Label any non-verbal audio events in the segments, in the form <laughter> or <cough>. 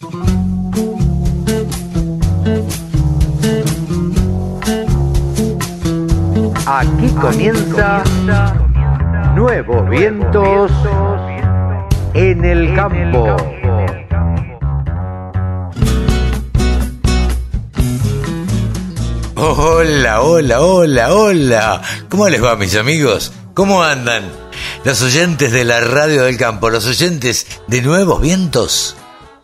Aquí comienza Nuevos Vientos en el Campo. Hola, hola, hola, hola. ¿Cómo les va, mis amigos? ¿Cómo andan? Los oyentes de la radio del campo, los oyentes de Nuevos Vientos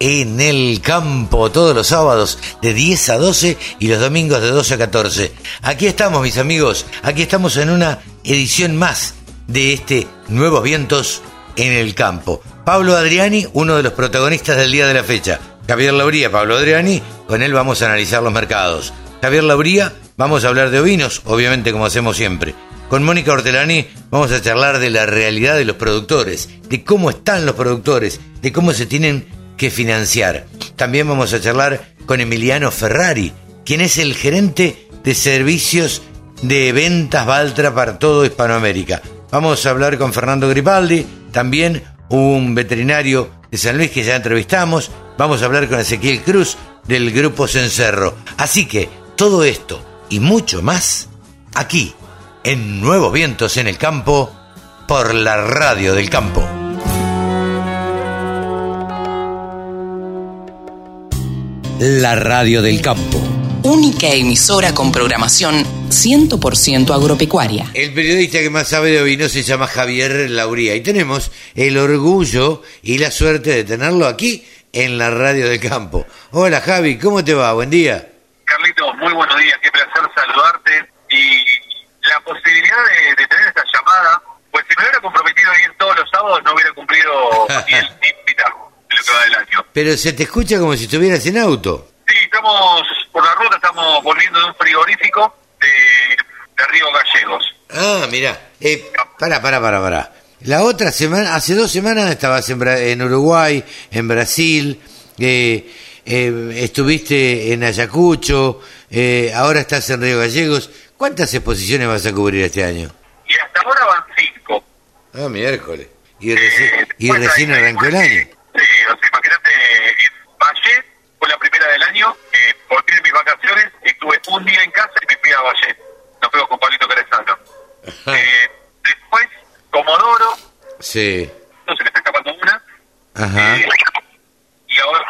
en el campo todos los sábados de 10 a 12 y los domingos de 12 a 14. Aquí estamos, mis amigos, aquí estamos en una edición más de este Nuevos Vientos en el campo. Pablo Adriani, uno de los protagonistas del día de la fecha. Javier Lauría, Pablo Adriani, con él vamos a analizar los mercados. Javier Lauría, vamos a hablar de ovinos, obviamente como hacemos siempre. Con Mónica Hortelani vamos a charlar de la realidad de los productores, de cómo están los productores, de cómo se tienen que financiar. También vamos a charlar con Emiliano Ferrari, quien es el gerente de servicios de ventas Valtra para todo Hispanoamérica. Vamos a hablar con Fernando Gripaldi, también un veterinario de San Luis que ya entrevistamos. Vamos a hablar con Ezequiel Cruz del Grupo Cencerro. Así que todo esto y mucho más aquí en Nuevos Vientos en el Campo por la Radio del Campo. La Radio del Campo. Única emisora con programación 100% agropecuaria. El periodista que más sabe de ovino se llama Javier Lauría y tenemos el orgullo y la suerte de tenerlo aquí en la Radio del Campo. Hola Javi, ¿cómo te va? Buen día. Carlito, muy buenos días, qué placer saludarte y la posibilidad de, tener esta llamada, pues si me hubiera comprometido a ir todos los sábados no hubiera cumplido <laughs> ni el que va del año. Pero se te escucha como si estuvieras en auto. Sí, estamos por la ruta, estamos volviendo de un frigorífico de, de Río Gallegos. Ah, mira, eh, para, para, para, para. La otra semana, hace dos semanas estabas en, en Uruguay, en Brasil, eh, eh, estuviste en Ayacucho, eh, ahora estás en Río Gallegos. ¿Cuántas exposiciones vas a cubrir este año? Y hasta ahora van cinco. Ah, miércoles. Y, reci y recién arrancó el año. Sí, o sea, imagínate, en Valle fue la primera del año, eh, volví de mis vacaciones, estuve un día en casa y me fui a Valle. Nos fuimos con Pablito Carezano. Eh, después, Comodoro. Sí. No se me está escapando una. Ajá. Eh, y ahora,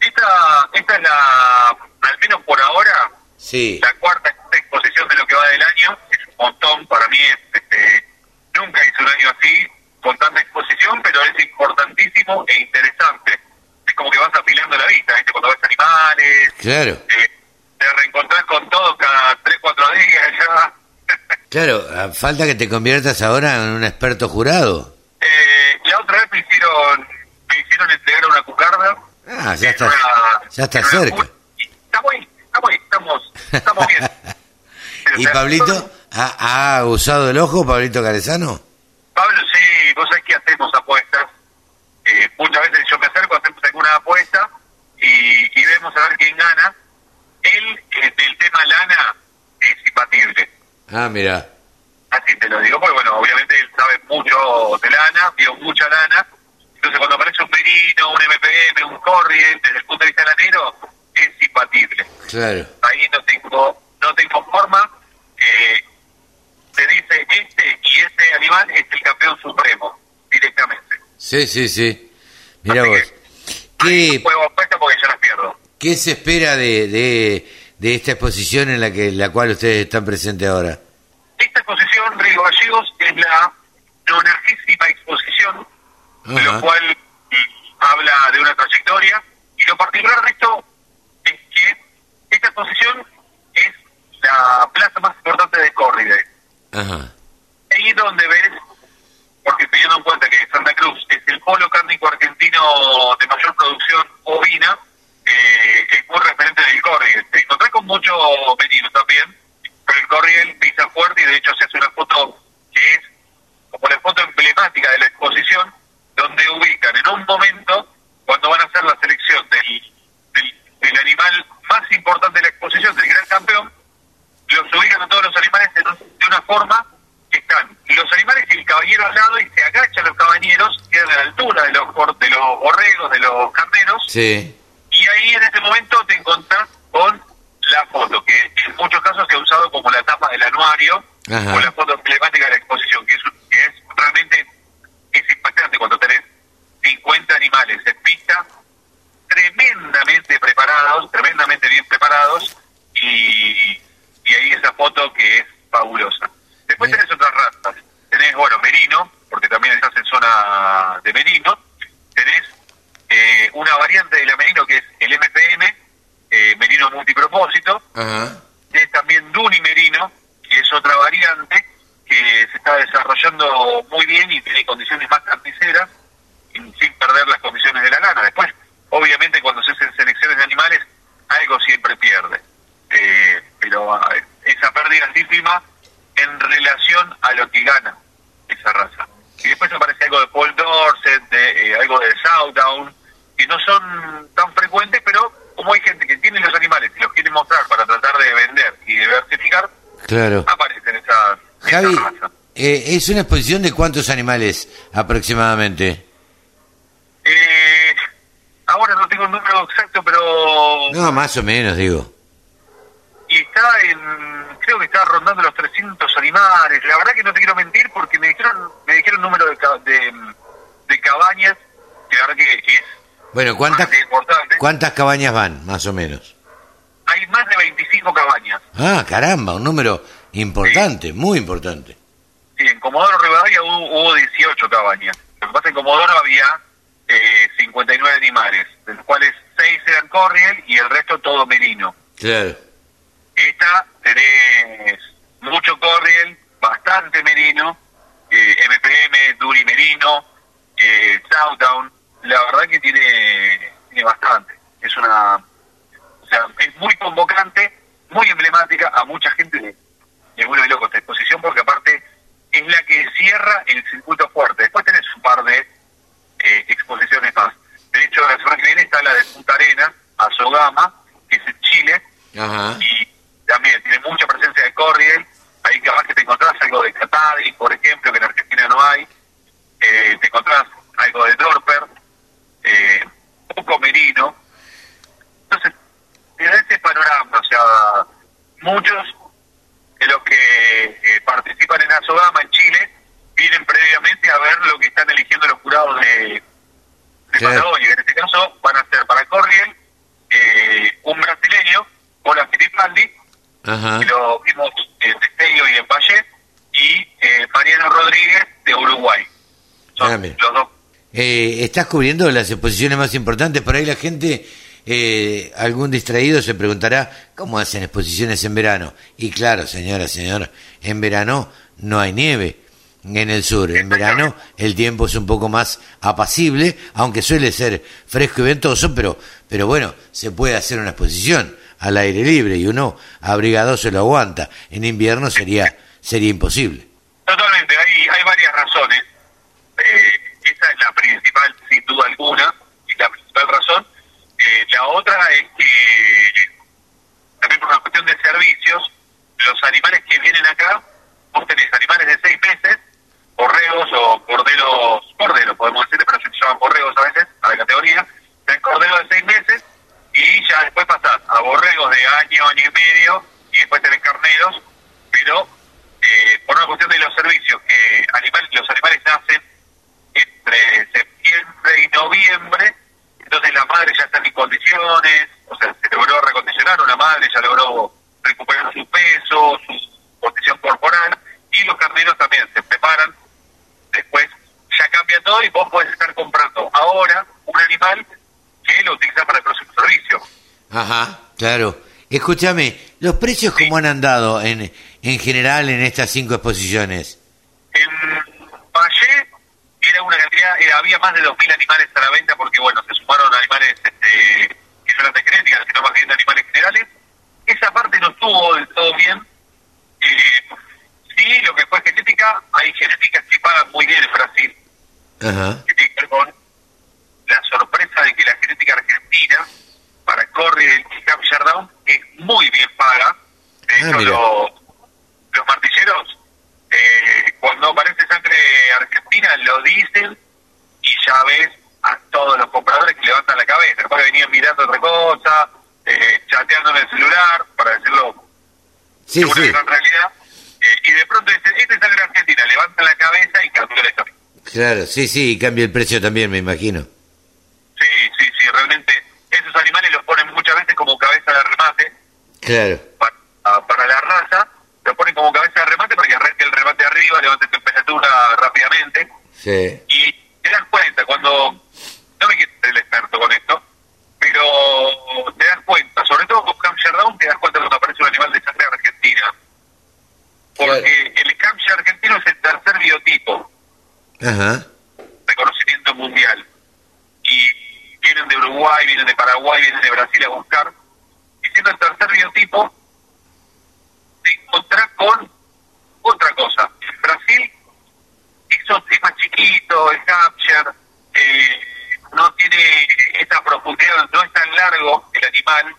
esta, esta es la, al menos por ahora, sí. la cuarta exposición de lo que va del año. Es un montón, para mí es, este, nunca hice un año así, con tanta exposición, pero es importantísimo e interesante. Es como que vas afilando la vista, ¿viste? Cuando ves animales. Claro. Eh, te reencontrás con todo cada 3, 4 días ya. Claro, a falta que te conviertas ahora en un experto jurado. Eh, la otra vez me hicieron, me hicieron entregar una cucarda. Ah, ya está, una- ya está cerca. Estamos ahí, estamos ahí, estamos, estamos bien. <laughs> ¿Y Pablito ha, ha usado el ojo, Pablito Carezano? Pablo, sí, vos sabés que hacemos apuestas. Eh, muchas veces yo me acerco, hacemos alguna apuesta y, y vemos a ver quién gana. Él, eh, del tema lana, es imbatible. Ah, mira. Así te lo digo, porque bueno, obviamente él sabe mucho de lana, vio mucha lana. Entonces cuando aparece un merino, un MPM, un corriente, desde el punto de vista lanero, es imbatible. Claro. Ahí no tengo, no tengo forma. Eh, se dice este y este animal es el campeón supremo, directamente. Sí, sí, sí. Mira vos. Ahí ¿Qué, juego porque yo las pierdo. ¿Qué se espera de, de, de esta exposición en la que la cual ustedes están presentes ahora? Esta exposición, Río Gallegos, es la nonagésima exposición, de Ajá. lo cual mm, habla de una trayectoria. Y lo particular de esto es que esta exposición es la plaza más importante de. Ajá. Ahí donde ves, porque teniendo en cuenta que Santa Cruz es el polo cárnico argentino de mayor producción ovina, eh, es muy referente del Corriel. Te encontrás con mucho menino también, pero el Corriel pisa fuerte y de hecho se hace una foto que es como la foto emblemática de la exposición, donde ubican en un momento, cuando van a hacer la selección del, del, del animal más importante de la exposición, del gran campeón, los ubican a todos los animales un- de una forma están los animales y el caballero al lado y se agachan los caballeros, quedan a la altura de los, de los los borregos, de los carneros, Sí. y ahí en ese momento te encontrás con la foto, que en muchos casos se ha usado como la tapa del anuario, Ajá. o la foto emblemática de la exposición, que es, que es realmente es impactante cuando tenés 50 animales en pista, tremendamente preparados, tremendamente bien preparados, y, y ahí esa foto que es fabulosa. Después Bien. tenés otras razas, tenés, bueno, merino, porque también estás en zona de merino, tenés eh, una variante de la merino que es el eh, merino multipropósito, Ajá. es también Duni Merino, que es otra variante que se está desarrollando muy bien y tiene condiciones más carniceras sin perder las condiciones de la lana. Después, obviamente, cuando se hacen selecciones de animales, algo siempre pierde. Eh, pero ah, esa pérdida es ínfima en relación a lo que gana esa raza. Y después aparece algo de Paul Dorset, de, eh, algo de Southdown, que no son tan frecuentes, pero como hay gente que tiene los animales y los quiere mostrar para tratar de vender y diversificar, Claro. aparecen esas, Javi, eh, ¿es una exposición de cuántos animales aproximadamente? Eh, ahora no tengo el número exacto, pero... No, más o menos, digo. Y está en... Creo que está rondando los 300 animales. La verdad que no te quiero mentir porque me dijeron me dijeron número de, de, de cabañas, que la verdad que es Bueno, ¿cuántas. ¿cuántas cabañas van, más o menos? Hay más de 25 cabañas. Ah, caramba, un número importante, muy importante. Sí, en Comodoro Rivadavia hubo, hubo 18 cabañas. Lo que pasa en Comodoro había eh, 59 animales, de los cuales 6 eran corriel y el resto todo merino. Claro. Esta tenés mucho corriel, bastante merino, eh, MPM, Duri Merino, eh, Southdown. La verdad que tiene, tiene bastante. Es una. O sea, es muy convocante, muy emblemática. A mucha gente le, le vuelve loco esta exposición porque, aparte, es la que cierra el circuito fuerte. Después tenés un par de eh, exposiciones más. De hecho, la semana que viene está la de Punta Arenas, Azogama, que es en Chile Ajá. y también tiene mucha presencia de corriel. Ahí capaz que te encontrás algo de Catadi, por ejemplo, que en Argentina no hay. Eh, te encontrás algo de Dorper, eh, poco merino. Entonces, da ese panorama. O sea, muchos de los que eh, participan en Azogama en Chile vienen previamente a ver lo que están eligiendo los jurados de, de. Patagonia. En este caso van a ser para Corriel eh, un brasileño, Ola Fittipaldi, Ajá. que lo vimos en Destello y en Valle, y eh, Mariano Rodríguez de Uruguay. Son Ah, los dos. Eh, ¿Estás cubriendo las exposiciones más importantes? Por ahí la gente, eh, algún distraído se preguntará, ¿cómo hacen exposiciones en verano? Y claro, señora, señor, en verano no hay nieve en el sur. En verano el tiempo es un poco más apacible, aunque suele ser fresco y ventoso, pero, pero bueno, se puede hacer una exposición al aire libre y uno abrigado se lo aguanta. En invierno sería, sería imposible. Totalmente, hay, hay varias razones. Eh, es la principal, sin duda alguna, y la principal razón. Eh, la otra es que, también por una cuestión de servicios, los animales que vienen acá, vos tenés animales de seis meses, correos o corderos, corderos podemos decir, pero se llaman correos a veces, a la categoría, tenés corderos de seis meses, y ya después pasás a borregos de año, año y medio, y después tenés carneros, pero eh, por una cuestión de los servicios, que animal, los animales nacen entre septiembre y noviembre, entonces la madre ya está en condiciones, o sea, se logró recondicionar, una madre ya logró recuperar su peso, su condición corporal, y los carneros también se preparan, después ya cambia todo y vos podés estar comprando ahora un animal que lo utilizás para el próximo servicio. Ajá, claro. Escúchame, ¿los precios cómo han andado en, en general en estas cinco exposiciones? En Valle era una cantidad, eh, había más de 2.000 animales a la venta porque, bueno, se sumaron animales este, que no eran de genética, sino más bien animales generales. Esa parte no estuvo del todo bien. Eh, sí, lo que fue genética, hay genéticas que pagan muy bien en Brasil, Ajá. que tiene que ver con la sorpresa de que la genética argentina para Corriel y Hampshire Down es muy bien paga. De Ah, hecho, los, los martilleros, eh, cuando aparece sangre argentina, lo dicen y ya ves a todos los capaz que venían mirando otra cosa, eh, chateando en el celular, para decirlo Sí, una sí. gran realidad. Eh, y de pronto dicen, esta es sangre argentina, levantan la cabeza y cambió la historia. Claro, sí, sí, y cambia el precio también, me imagino. Sí, sí, sí, realmente esos animales los ponen muchas veces como cabeza de remate Claro. para, para la raza, lo ponen como cabeza de remate para que el remate arriba, levante temperatura rápidamente. Sí. Y te das cuenta cuando, no me quiero ser el experto con esto, pero te das cuenta, sobre todo con Hampshire Down, te das cuenta cuando aparece un animal de sangre argentina. Porque el Hampshire argentino es el tercer biotipo Ajá. de conocimiento mundial. Y vienen de Uruguay, vienen de Paraguay, vienen de Brasil a buscar. Y siendo el tercer biotipo, te encontrás con otra cosa. Brasil eso es más chiquito, el Hampshire, eh, no tiene esa profundidad, no es tan largo el animal.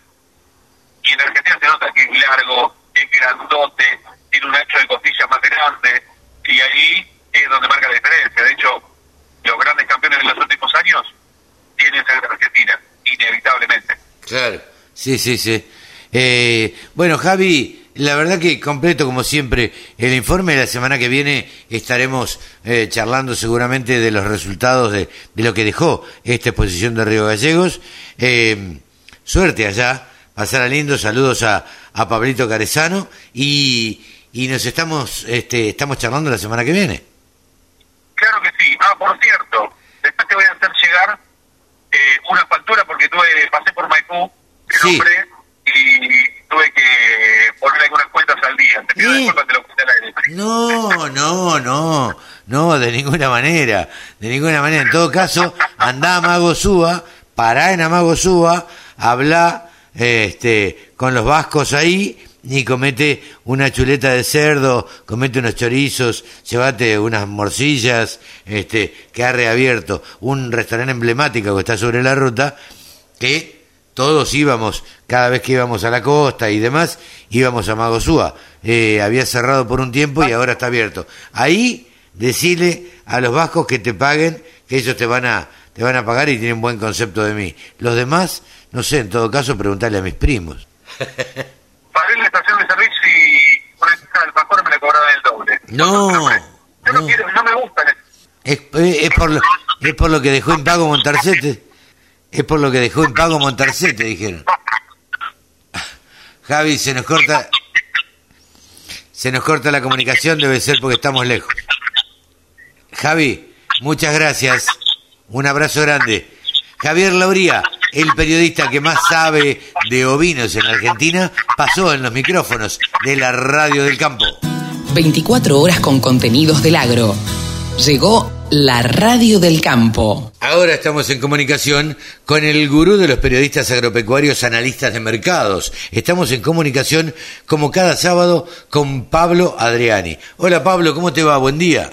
Y en Argentina se nota que es largo, es grandote, tiene un ancho de costilla más grande. Y ahí es donde marca la diferencia. De hecho, los grandes campeones de los últimos años tienen sangre argentina, inevitablemente. Claro. Sí, sí, sí. Eh, bueno, Javi, la verdad que completo como siempre el informe. La semana que viene estaremos eh, charlando seguramente de los resultados de, de lo que dejó esta exposición de Río Gallegos. Eh, suerte allá, pasar a lindo, saludos a, a Pablito Carezano y, y nos estamos, este, estamos charlando la semana que viene. Claro que sí. Ah, por cierto, después te voy a hacer llegar eh, una factura porque tuve pasé por Maipú, el Sí. hombre, y tuve que poner algunas cuentas al día. Te pido disculpas, te lo puse al aire. No, no, no, no, de ninguna manera, de ninguna manera. En todo caso, andá a Mago Súa, pará en Amago Súa, habla este, con los vascos ahí y comete una chuleta de cerdo, comete unos chorizos, llévate unas morcillas, este, que ha reabierto un restaurante emblemático que está sobre la ruta, que todos íbamos, cada vez que íbamos a la costa y demás, íbamos a Magosúa. Eh, había cerrado por un tiempo y ahora está abierto. Ahí, decirle a los vascos que te paguen, que ellos te van a, te van a pagar y tienen buen concepto de mí. Los demás, no sé, en todo caso, preguntarle a mis primos. <laughs> Pagué la estación de servicio y por el alfajor me la cobraban el doble. No, Yo no, no. quiero, no me gustan. Es, es, es por lo, es por lo que dejó en pago Montarcete. Es por lo que dejó en pago Montarcete, dijeron. Javi, se nos corta. Se nos corta la comunicación, debe ser porque estamos lejos. Javi, muchas gracias. Un abrazo grande. Javier Lauría, el periodista que más sabe de ovinos en Argentina, pasó en los micrófonos de la Radio del Campo. 24 horas con contenidos del agro. Llegó la radio del campo. Ahora estamos en comunicación con el gurú de los periodistas agropecuarios analistas de mercados. Estamos en comunicación como cada sábado con Pablo Adriani. Hola Pablo, ¿cómo te va? Buen día.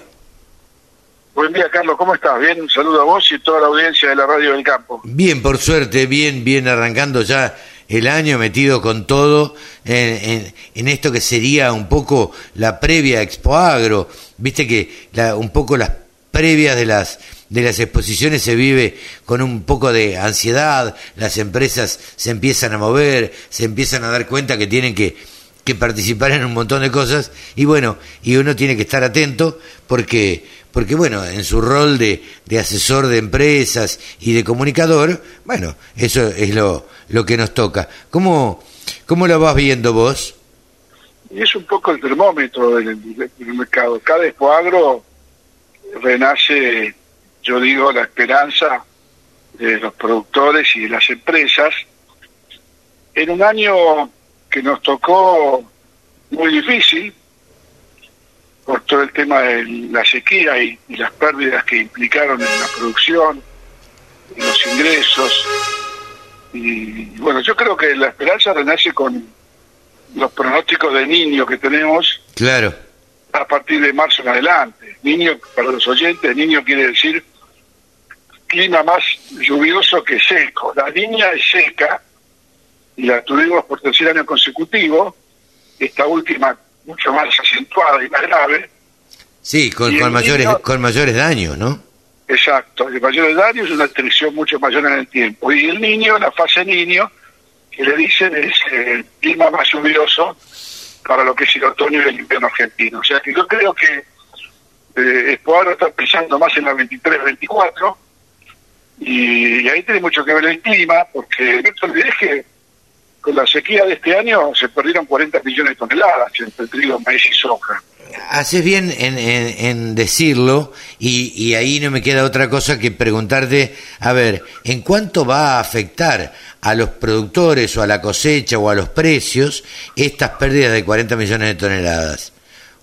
Buen día, Carlos, ¿cómo estás? Bien, un saludo a vos y a toda la audiencia de la Radio del Campo. Bien, por suerte, bien, bien arrancando ya el año, metido con todo en, en- en esto que sería un poco la previa a Expo Agro. Viste que la- un poco las previas de las de las exposiciones se vive con un poco de ansiedad, las empresas se empiezan a mover, se empiezan a dar cuenta que tienen que, que participar en un montón de cosas y bueno, y uno tiene que estar atento porque, porque bueno, en su rol de, de asesor de empresas y de comunicador, bueno, eso es lo, lo que nos toca. ¿Cómo, cómo lo vas viendo vos? Y es un poco el termómetro del, mercado. Cada Expo Agro renace, yo digo, la esperanza de los productores y de las empresas. En un año que nos tocó muy difícil por todo el tema de la sequía y, las pérdidas que implicaron en la producción, en los ingresos. Y bueno, yo creo que la esperanza renace con los pronósticos de niño que tenemos. Claro, a partir de marzo en adelante. Niño, para los oyentes, niño quiere decir clima más lluvioso que seco. La niña es seca y la tuvimos por tercer año consecutivo, esta última mucho más acentuada y más grave. sí, con, mayores, niño- con mayores daños, ¿no? Exacto, el mayor daño es una extensión mucho mayor en el tiempo. Y el niño, la fase niño, que le dicen es el clima más lluvioso para lo que es el otoño y el invierno argentino. O sea que yo creo que eh, Espoaro está pensando más en la 23-24 y, ahí tiene mucho que ver el clima, porque no te que con la sequía de este año se perdieron 40 millones de toneladas entre trigo, maíz y soja. Haces bien en, decirlo y, y, ahí no me queda otra cosa que preguntarte, a ver, ¿en cuánto va a afectar a los productores o a la cosecha o a los precios estas pérdidas de 40 millones de toneladas?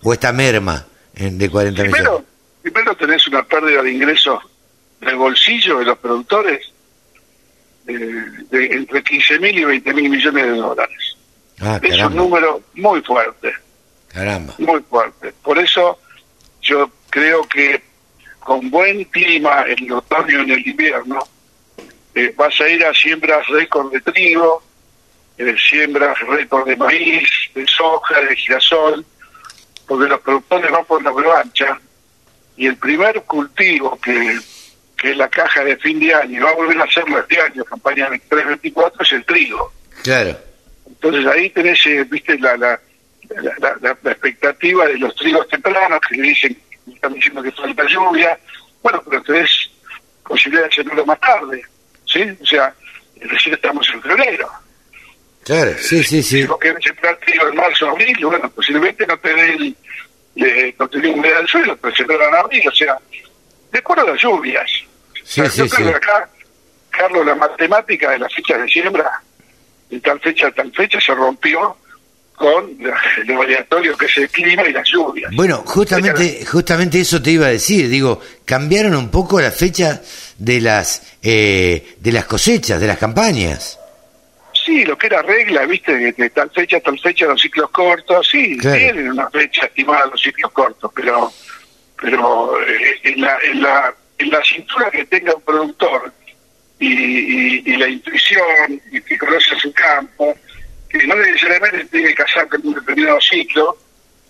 ¿O esta merma de 40 millones? Primero tenés una pérdida de ingresos del bolsillo de los productores de entre 15 mil y 20 mil millones de dólares. Ah, es un número muy fuerte. Caramba. Muy fuerte. Por eso yo creo que con buen clima en el otoño y en el invierno, eh, vas a ir a siembras récord de trigo, eh, siembras récord de maíz, de soja, de girasol, porque los productores van por la revancha y el primer cultivo que que es la caja de fin de año, y va a volver a hacerlo este año, campaña 23-24, es el trigo. Claro. Entonces ahí tenés, eh, viste, la, la, la, expectativa de los trigos tempranos, que le dicen, están diciendo que falta lluvia, bueno, pero tenés posibilidad de hacerlo más tarde, ¿sí? O sea, recién estamos en febrero. Claro, sí, sí, sí. Si vos querés sembrar trigo en marzo, abril, bueno, posiblemente no te dé el, no te dé humedad del suelo, pero sembrar en abril, o sea, de acuerdo a las lluvias. Sí, sí, yo creo que acá, Carlos, la matemática de las fechas de siembra, de tal fecha a tal fecha, se rompió con lo aleatorio que es el clima y las lluvias. Bueno, justamente, justamente eso te iba a decir, digo, cambiaron un poco la fecha de las eh, de las cosechas, de las campañas. Sí, lo que era regla, viste, de, tal fecha a tal fecha los ciclos cortos, sí, tienen una fecha estimada los ciclos cortos, pero pero eh, en, la, en, la, en la cintura que tenga un productor y, y, la intuición y que conoce su campo, que no necesariamente tiene que casar con un determinado ciclo,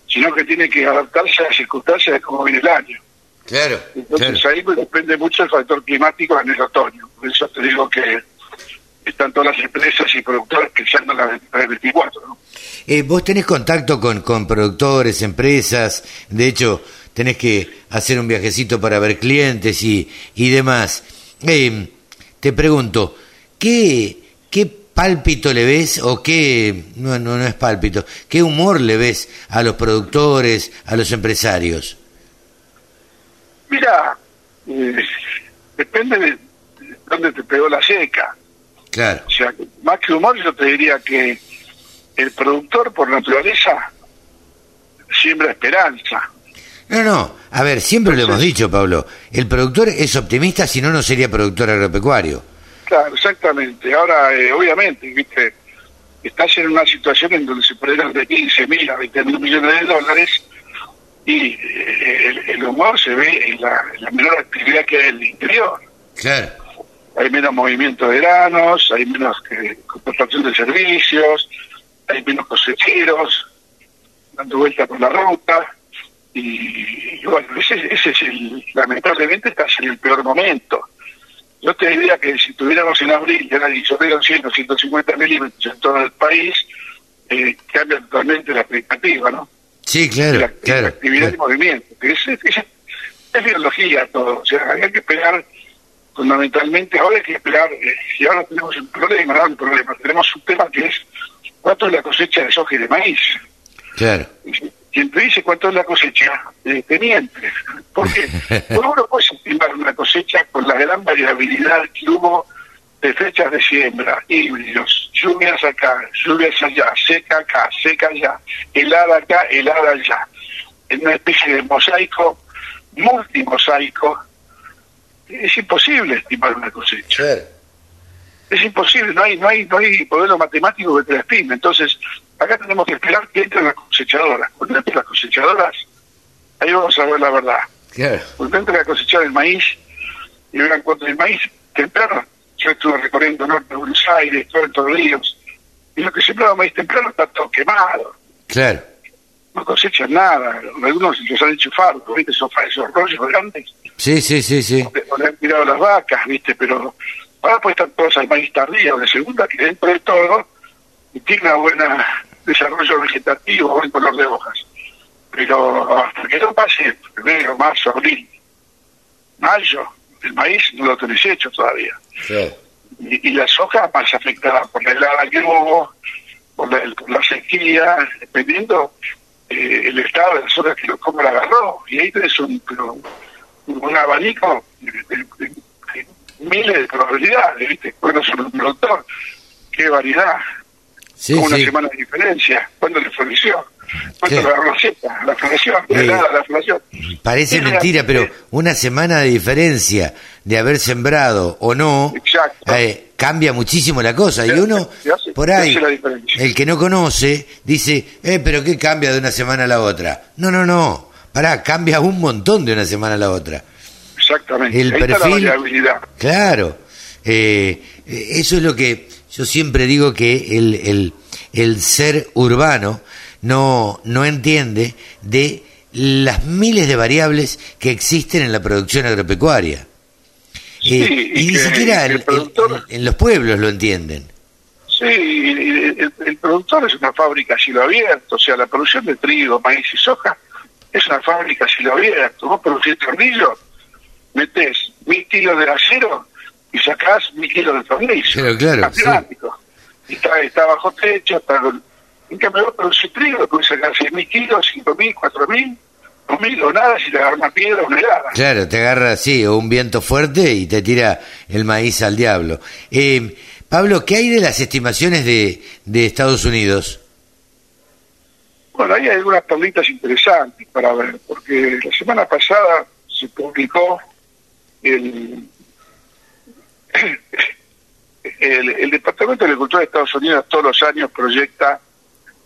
sino que tiene que adaptarse a las circunstancias de cómo viene el año. Claro. Entonces ahí pues, depende mucho el factor climático en el otoño. Por eso te digo que están todas las empresas y productores pensando en la 24. ¿no? Eh, ¿Vos tenés contacto con, con productores, empresas? De hecho, tenés que hacer un viajecito para ver clientes y, y demás. Eh, te pregunto, ¿qué, ¿qué pálpito le ves o qué, no, no, no es pálpito, qué humor le ves a los productores, a los empresarios? Mira, eh, depende de dónde te pegó la seca. Claro. O sea, más que humor yo te diría que el productor por naturaleza siembra esperanza. No, no, a ver, siempre lo hemos dicho, Pablo, el productor es optimista, si no, no sería productor agropecuario. Claro, exactamente. Ahora, eh, obviamente, viste, estás en una situación en donde se perdieron de 15 mil a 20 mil millones de dólares y eh, el, humor se ve en la, menor actividad que hay en el interior. Claro. Hay menos movimiento de granos, hay menos eh, contratación de servicios, hay menos cosecheros dando vuelta por la ruta y, bueno, ese, ese es el, lamentablemente estás en el peor momento. Yo te diría que si tuviéramos en abril, ya llovieron 100 o 150 milímetros en todo el país, eh, cambia totalmente la expectativa, ¿no? Sí, claro, la, claro. actividad de movimiento, que es, es, biología todo, o sea, hay que esperar fundamentalmente, ahora hay que esperar, eh, si ahora tenemos un problema, no un problema, tenemos un tema que es cuánto es la cosecha de soja y de maíz. Claro te dice cuánto es la cosecha, eh, teniente. Porque <laughs> uno puede estimar una cosecha con la gran variabilidad que hubo de fechas de siembra, híbridos, lluvias acá, lluvias allá, seca acá, seca allá, helada acá, helada allá. En una especie de mosaico, multimosaico, es imposible estimar una cosecha. Es imposible, no hay, no hay, no hay modelo matemático que te la estime. Entonces, acá tenemos que esperar que entren las cosechadoras. Cuando entren las cosechadoras, ahí vamos a ver la verdad. Cuando entren a cosechar el maíz, y vean cuánto el maíz temprano, yo estuve recorriendo norte de Buenos Aires, todo en Ríos, y lo que sembraba maíz temprano está todo quemado. Claro. No cosechan nada, algunos los han enchufado, ¿viste? Esos, esos rollos grandes, Sí, sí, sí, sí. o le han tirado las vacas, ¿viste? Pero ahora pues están todos al maíz tardío, de segunda, que dentro de todo tiene una buena desarrollo vegetativo, buen color de hojas. Pero hasta que no pase febrero, marzo, abril, mayo, el maíz no lo tenés hecho todavía. Sí. Y, y la soja más afectada por la helada que hubo, por la, por la sequía, dependiendo eh, el estado de la soja que lo, cómo la agarró. Y ahí tenés un, pero, un abanico de, de- de- de miles de probabilidades, ¿viste? Bueno, son un productor. Qué variedad. Sí, Con una sí. semana de diferencia. ¿Cuándo le floreció? ¿Cuándo la seca? La floración, la Eh, helada, la floración. Parece mentira, pero una semana de diferencia de haber sembrado o no eh, cambia muchísimo la cosa. Y uno, hace- por ahí, la el que no conoce, dice, eh, pero ¿qué cambia de una semana a la otra? No, no, no. Pará, cambia un montón de una semana a la otra. Exactamente. El Ahí está la perfil- variabilidad. Claro, eh, eh, eso es lo que yo siempre digo que el, el, el ser urbano no, no entiende de las miles de variables que existen en la producción agropecuaria. Sí, Eh, y y ni siquiera el en- productor- en- en los pueblos lo entienden. Sí, el, el productor es una fábrica a cielo abierto, o sea, la producción de trigo, maíz y soja es una fábrica a cielo abierto. Vos producís tornillo, metés mil kilos de acero y sacás mil kilos de tornillo. Claro, claro, Está sí. Y está, está bajo techo, está... En cambio, vos producís trigo, podés sacar seis mil kilos, cinco mil, cuatro mil, dos mil o nada si te agarra una piedra o una helada. Claro, te agarra así, o un viento fuerte y te tira el maíz al diablo. Eh, Pablo, ¿qué hay de las estimaciones de, de Estados Unidos? Bueno, ahí hay algunas perlitas interesantes para ver, porque la semana pasada se publicó el, el, el Departamento de Agricultura de Estados Unidos todos los años proyecta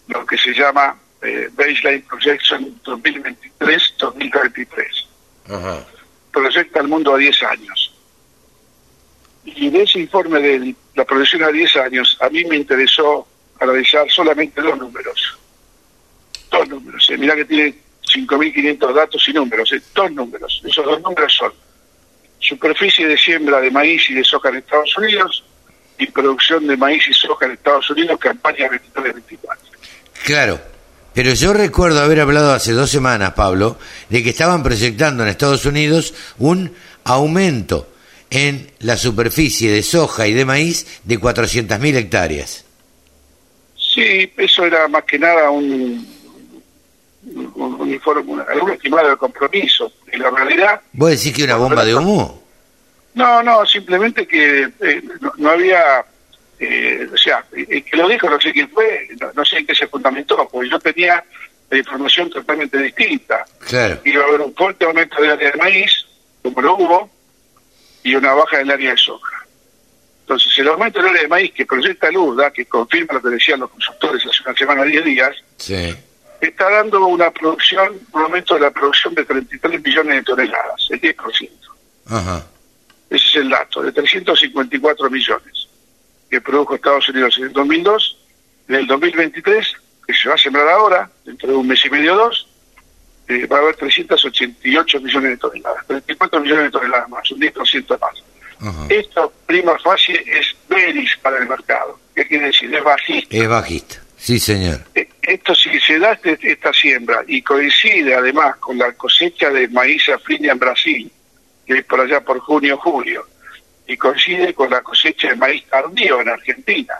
lo que se llama eh, Baseline Projection 2023-2033. Ajá. Proyecta el mundo a 10 años. Y de ese informe de la proyección a 10 años, a mí me interesó analizar solamente dos números. Dos números. Eh. Mirá que tiene 5.500 datos y números. eh. Dos números. Esos dos números son superficie de siembra de maíz y de soja en Estados Unidos y producción de maíz y soja en Estados Unidos, campaña 23-24. Claro, pero yo recuerdo haber hablado hace dos semanas, Pablo, de que estaban proyectando en Estados Unidos un aumento en la superficie de soja y de maíz de 400.000 hectáreas. Sí, eso era más que nada un, un, un informe, un- estimado de compromiso. En la realidad, ¿Vos decís que una bomba de humo? No, no, simplemente que eh, no, no había, eh, o sea, el que lo dijo, no sé quién fue, no, no sé en qué se fundamentó, porque yo tenía la información totalmente distinta. Claro, Iba a haber un fuerte aumento del área de maíz, como lo hubo, y una baja del área de soja. Entonces, el aumento del área de maíz que proyecta Lurda, que confirma lo que decían los consultores hace una semana, 10 días, sí. está dando una producción, un aumento de la producción de 33 millones de toneladas, el 10%. Ajá. Ese es el dato, de 354 millones que produjo Estados Unidos en el 2002. En el 2023, que se va a sembrar ahora, dentro de un mes y medio o dos, eh, va a haber 388 millones de toneladas, 34 millones de toneladas más, un 10% más. Ajá. Esto, prima facie, es veris para el mercado. ¿Qué quiere decir? Es bajista. Es bajista. Sí, señor. Eh, Esto si se da este- esta siembra y coincide además con la cosecha de maíz safrinha en Brasil, que es por allá por junio julio, y coincide con la cosecha de maíz tardío en Argentina,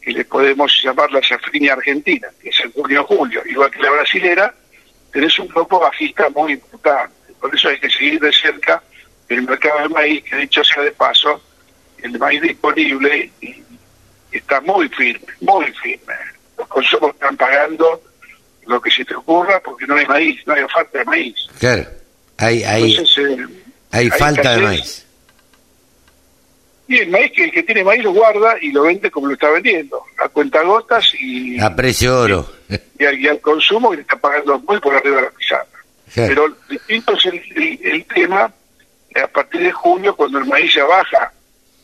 que le podemos llamar la safrinha argentina, que es en junio julio, igual que la brasilera, tenés un grupo bajista muy importante. Por eso hay que seguir de cerca el mercado del maíz, que dicho sea de paso, el maíz disponible está muy firme, muy firme. Los consumos están pagando lo que se te ocurra porque no hay maíz, no hay oferta de maíz. Claro. Hay, hay, Entonces, eh, hay falta de maíz. Y el maíz, que el que tiene maíz lo guarda y lo vende como lo está vendiendo, a cuentagotas y, A precio oro. y, al, y al consumo que le está pagando muy por arriba de la pizarra. Pero distinto es el, el- el tema eh, a partir de junio, cuando el maíz ya baja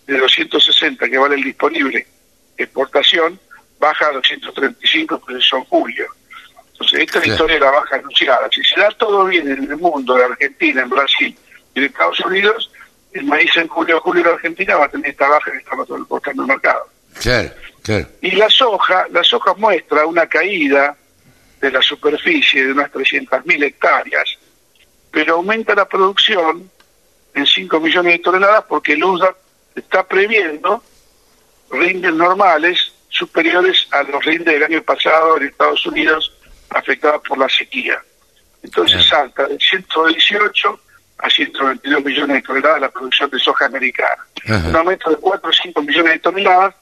de 260, que vale el disponible exportación, baja a 235, que son julio. Entonces, esta es la historia de la baja anunciada. Si se da todo bien en el mundo, en Argentina, en Brasil, en Estados Unidos, el maíz en julio julio en Argentina va a tener esta baja que estamos en el mercado. Claro, claro. Y la soja, la soja muestra una caída de la superficie de unas 300.000 hectáreas, pero aumenta la producción en 5 millones de toneladas porque el USDA está previendo rindes normales superiores a los rindes del año pasado en Estados Unidos afectados por la sequía. Entonces salta de 118 a 122 millones de toneladas la producción de soja americana. Un aumento de 4 o 5 millones de toneladas,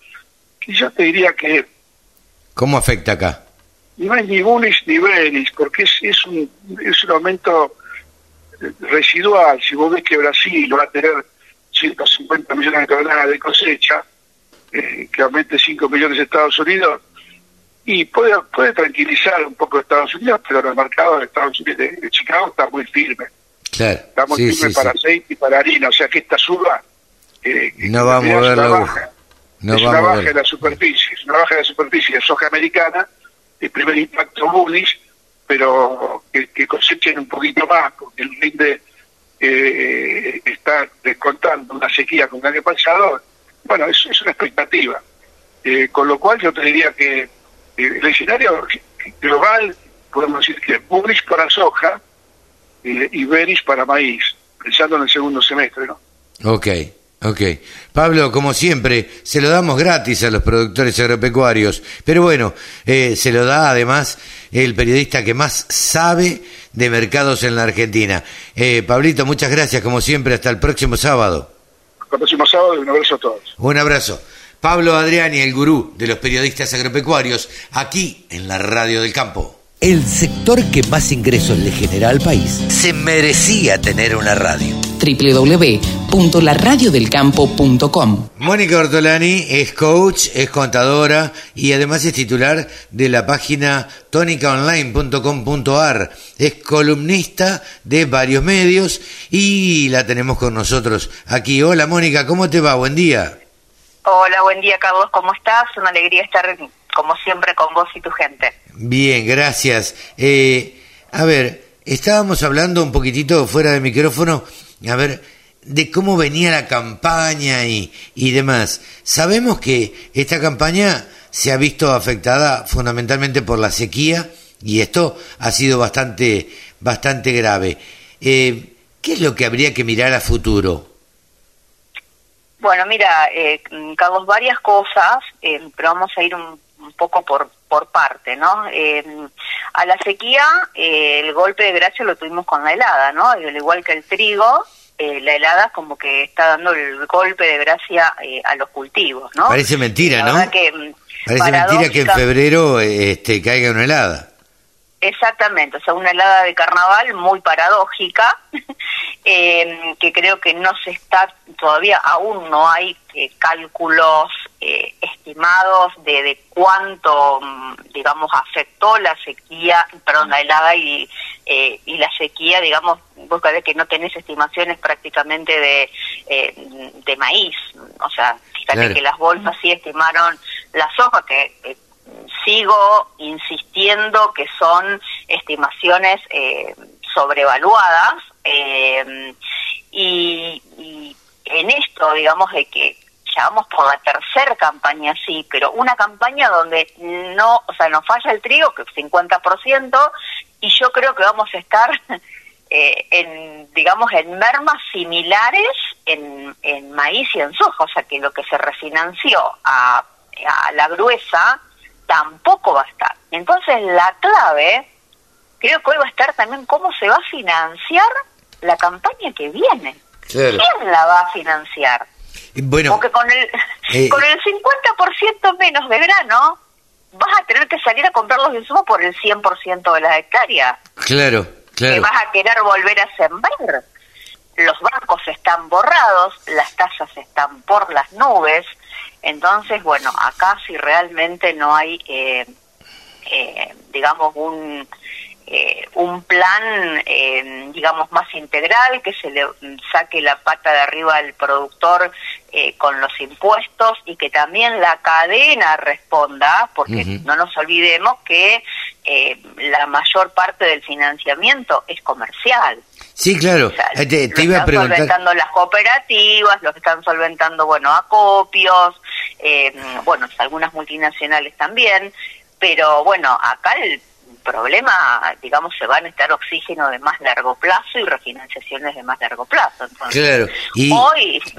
que yo te diría que... ¿Cómo afecta acá? No hay ni bunis ni benis, porque es, es, un, es un aumento residual. Si vos ves que Brasil va a tener 150 millones de toneladas de cosecha, eh, que aumente 5 millones de Estados Unidos, y puede, puede tranquilizar un poco Estados Unidos, pero el mercado de Estados Unidos, de, Chicago, está muy firme. Claro. Está muy firme para aceite y para harina, o sea que esta suba... Eh, no va a mover la baja, no es una baja de la superficie, es una baja de la superficie de soja americana, el primer impacto bullish, pero que, cosechen un poquito más, porque el rinde eh, está descontando una sequía con el año pasado, bueno, eso es una expectativa. Eh, con lo cual yo te diría que eh, el escenario global, podemos decir que bullish para soja y bearish para maíz, pensando en el segundo semestre, ¿no? Ok, ok. Pablo, como siempre, se lo damos gratis a los productores agropecuarios, pero bueno, se lo da además el periodista que más sabe de mercados en la Argentina. Pablito, muchas gracias, como siempre, hasta el próximo sábado el próximo sábado y un abrazo a todos. Un abrazo. Pablo Adriani, el gurú de los periodistas agropecuarios, aquí en la Radio del Campo. El sector que más ingresos le genera al país se merecía tener una radio www.laradiodelcampo.com. Mónica Ortolani es coach, es contadora y además es titular de la página tónicaonline.com.ar. Es columnista de varios medios y la tenemos con nosotros aquí. Hola Mónica, ¿cómo te va? Buen día. Hola, buen día Carlos, ¿cómo estás? Una alegría estar como siempre con vos y tu gente. Bien, gracias. Eh, a ver, estábamos hablando un poquitito fuera de micrófono a ver, de cómo venía la campaña y, y demás. Sabemos que esta campaña se ha visto afectada fundamentalmente por la sequía y esto ha sido bastante, bastante grave. Eh, ¿Qué es lo que habría que mirar a futuro? Bueno, mira, eh, Carlos, varias cosas, eh, pero vamos a ir un, poco por, por parte, ¿no? Eh, a la sequía, eh, el golpe de gracia lo tuvimos con la helada, ¿no? Al igual que el trigo, eh, la helada como que está dando el golpe de gracia a los cultivos, ¿no? Parece mentira, ¿no? Mm, Parece mentira que en febrero este, caiga una helada. Exactamente, o sea, una helada de carnaval muy paradójica, <laughs> eh, que creo que no se está, todavía aún no hay eh, cálculos eh, estimados de, de cuánto, mm, digamos, afectó la sequía, perdón, la helada y, y la sequía, digamos, vos sabés que no tenés estimaciones prácticamente de, de maíz, o sea, fíjate que las bolsas sí estimaron la soja, que sigo insistiendo que son estimaciones eh, sobrevaluadas eh, y, en esto, digamos, de que ya vamos por la tercera campaña, sí, pero una campaña donde no, o sea, nos falla el trigo, que es 50%, y yo creo que vamos a estar <laughs> eh, en, digamos, en mermas similares en, maíz y en soja, o sea, que lo que se refinanció a la gruesa tampoco va a estar. Entonces la clave, creo que hoy va a estar también cómo se va a financiar la campaña que viene. ¿Quién la va a financiar? Bueno, Porque con el, eh, con el 50% menos de grano, vas a tener que salir a comprar los insumos por el 100% de las hectáreas. Claro, claro. Que vas a querer volver a sembrar. Los bancos están borrados, las tasas están por las nubes, entonces, bueno, acá si realmente no hay, eh, eh, digamos, un eh, un plan, eh, digamos, más integral, que se le saque la pata de arriba al productor eh, con los impuestos y que también la cadena responda, porque no nos olvidemos que la mayor parte del financiamiento es comercial. Sí, claro. te, te iba a preguntar. están solventando las cooperativas, los están solventando, bueno, acopios, bueno, algunas multinacionales también, pero bueno, acá el problema, digamos, se van a estar oxígeno de más largo plazo y refinanciaciones de más largo plazo. claro. ¿Y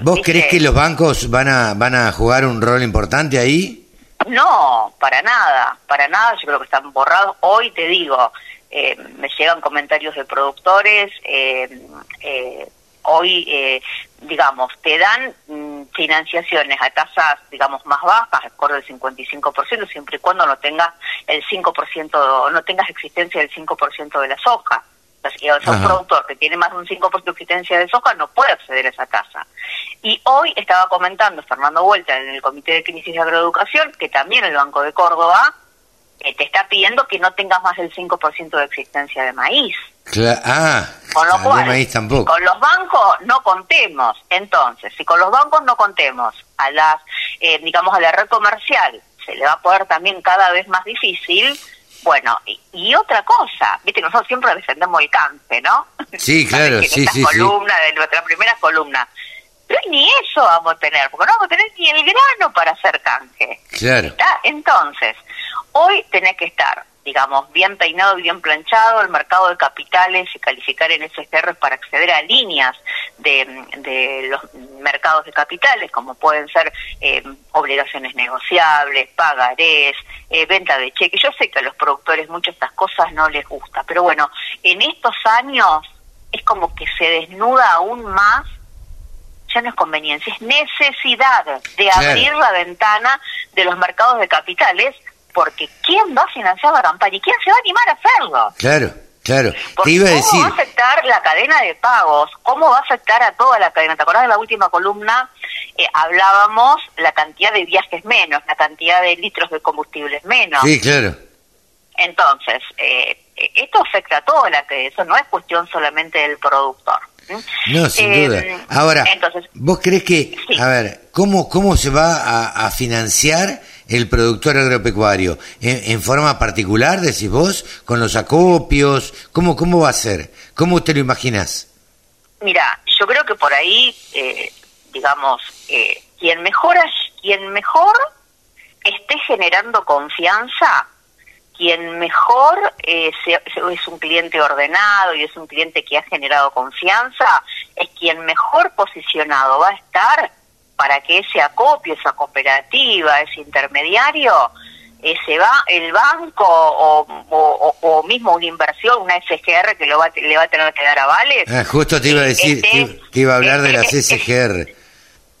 vos crees que los bancos van a, van a jugar un rol importante ahí? No, para nada, para nada. Yo creo que están borrados. Hoy te digo, eh, me llegan comentarios de productores. Eh, eh, hoy, eh, digamos, te dan mm, financiaciones a tasas, digamos, más bajas, acorde del 55%, siempre y cuando no tengas el 5%, no tengas existencia del 5% de la soja. O sea, un productor que tiene más de un 5% de existencia de soja no puede acceder a esa tasa. Y hoy estaba comentando Fernando Vuelta en el Comité de Crisis de Agroeducación que también el Banco de Córdoba eh, te está pidiendo que no tengas más del 5% de existencia de maíz ah, con lo cual, con los bancos no contemos. Entonces, si con los bancos no contemos a las, eh, digamos, a la red comercial, se le va a poder también cada vez más difícil. Bueno, y, otra cosa, viste, nosotros siempre defendemos el canje, ¿no? Sí, <laughs> claro, sí, sí, columna, de nuestra primera columna. Pero ni eso vamos a tener, porque no vamos a tener ni el grano para hacer canje. Claro. Entonces, hoy tenés que estar digamos, bien peinado y bien planchado, el mercado de capitales y calificar en SGR para acceder a líneas de, los mercados de capitales, como pueden ser eh, obligaciones negociables, pagarés, eh, venta de cheques. Yo sé que a los productores muchas de estas cosas no les gusta, pero bueno, en estos años es como que se desnuda aún más ya no es conveniencia, es necesidad de abrir la ventana de los mercados de capitales porque ¿quién va a financiar la campaña y quién se va a animar a hacerlo? Claro. Claro, Porque iba a ¿cómo va a afectar la cadena de pagos? ¿Cómo va a afectar a toda la cadena? ¿Te acordás de la última columna? Eh, hablábamos la cantidad de viajes menos, la cantidad de litros de combustibles menos. Sí, claro. Entonces, eh, esto afecta a toda la cadena, eso no es cuestión solamente del productor. No, sin eh, duda. Ahora, entonces, ¿vos crees que, a ver, cómo, cómo se va a, a financiar el productor agropecuario? ¿En, forma particular, decís vos, con los acopios? ¿Cómo, cómo va a ser? ¿Cómo usted lo imaginás? Mira, yo creo que por ahí, eh, digamos, eh, quien, mejora, quien mejor esté generando confianza, quien mejor eh, es un cliente ordenado y es un cliente que ha generado confianza, es quien mejor posicionado va a estar para que ese acopio, esa cooperativa, ese intermediario, eh, se va el banco o, mismo una inversión, una SGR que lo va, le va a tener que dar avales. Ah, justo te iba a decir, este, te, iba a hablar de las SGR.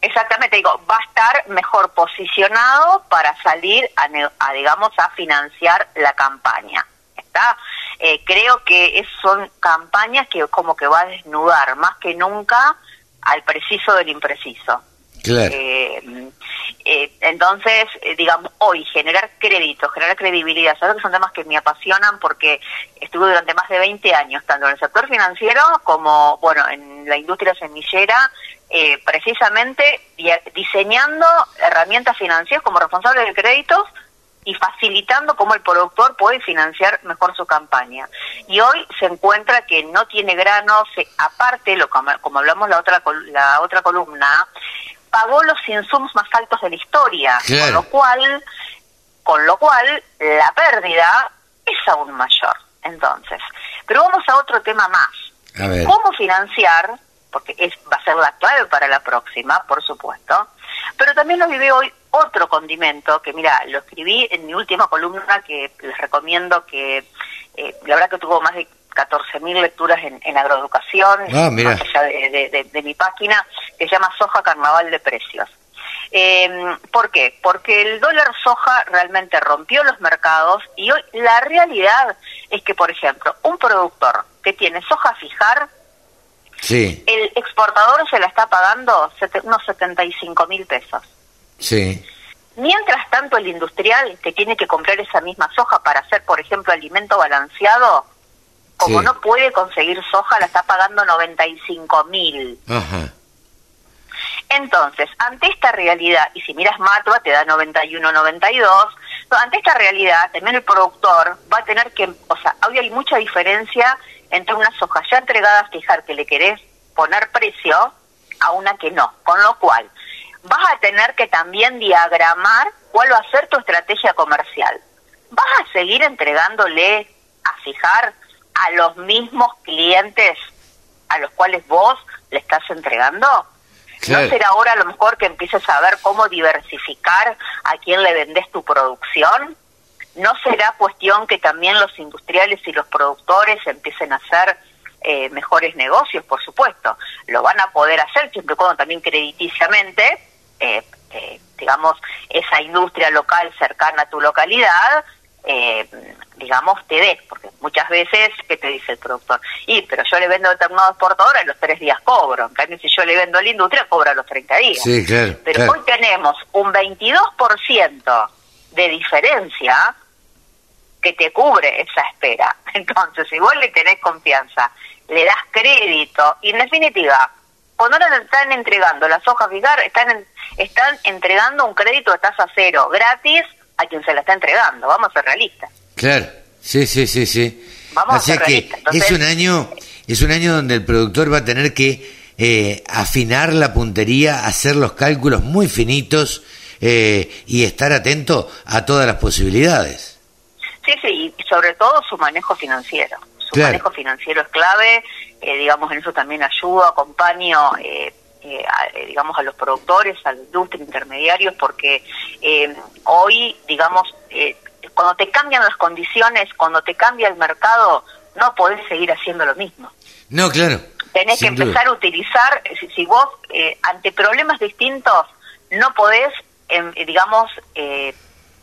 Exactamente, digo, va a estar mejor posicionado para salir a, digamos, a financiar la campaña. ¿Está? Eh, creo que son campañas que como que va a desnudar más que nunca al preciso del impreciso. Eh, eh, entonces, eh, digamos, hoy generar crédito, generar credibilidad, sabes que son temas que me apasionan porque estuve durante más de 20 años, tanto en el sector financiero como, bueno, en la industria semillera, precisamente diseñando herramientas financieras como responsable de créditos y facilitando cómo el productor puede financiar mejor su campaña. Y hoy se encuentra que no tiene granos, aparte, lo como, como hablamos la otra la otra columna, pagó los insumos más altos de la historia, con lo cual, con lo cual la pérdida es aún mayor. Entonces, pero vamos a otro tema más. ¿Cómo financiar? Porque es, va a ser la clave para la próxima, por supuesto. Pero también lo vive hoy otro condimento que, mira, lo escribí en mi última columna que les recomiendo que, eh, la verdad que tuvo más de 14.000 lecturas en, agroeducación, ah, más allá de, mi página, que se llama Soja Carnaval de Precios. Eh, ¿Por qué? Porque el dólar soja realmente rompió los mercados y hoy la realidad es que, por ejemplo, un productor que tiene soja a fijar, sí. el exportador se la está pagando unos 75 mil pesos. Sí. Mientras tanto, el industrial que tiene que comprar esa misma soja para hacer, por ejemplo, alimento balanceado, como Sí. no puede conseguir soja, la está pagando 95 mil. Entonces, ante esta realidad, y si miras Matva te da 91, 92, no, ante esta realidad también el productor va a tener que, o sea, hoy hay mucha diferencia entre una soja ya entregada a fijar que le querés poner precio a una que no, con lo cual vas a tener que también diagramar cuál va a ser tu estrategia comercial. ¿Vas a seguir entregándole a fijar a los mismos clientes a los cuales vos le estás entregando? Claro. ¿No será ahora a lo mejor que empieces a ver cómo diversificar a quién le vendés tu producción? ¿No será cuestión que también los industriales y los productores empiecen a hacer eh, mejores negocios? Por supuesto, lo van a poder hacer siempre y cuando también crediticiamente, eh, eh, digamos, esa industria local cercana a tu localidad, eh, digamos, te dé, porque muchas veces, ¿qué te dice el productor? Y, pero yo le vendo a determinado exportador y los tres días cobro, en cambio si yo le vendo a la industria, cobra a los 30 días. Sí, claro. Pero claro. hoy tenemos un 22% de diferencia que te cubre esa espera. <laughs> Entonces, si vos le tenés confianza, le das crédito, y en definitiva, cuando ahora están entregando las hojas fijar, están, en- están entregando un crédito a tasa cero, gratis, a quien se la está entregando. Vamos a ser realistas. Claro, sí, sí, sí, sí. Vamos a o sea ser que realistas. Entonces- es un año, es un año donde el productor va a tener que eh, afinar la puntería, hacer los cálculos muy finitos eh, y estar atento a todas las posibilidades. Sí, sí, y sobre todo su manejo financiero. Su Claro. manejo financiero es clave, eh, digamos, en eso también ayudo, acompaño, eh, a- eh, digamos, a los productores, a la industria, intermediarios, porque eh, hoy, digamos, eh, cuando te cambian las condiciones, cuando te cambia el mercado, no podés seguir haciendo lo mismo. No, claro. Tenés que duda. empezar a utilizar, eh, si, si vos eh, ante problemas distintos no podés, em, digamos, eh,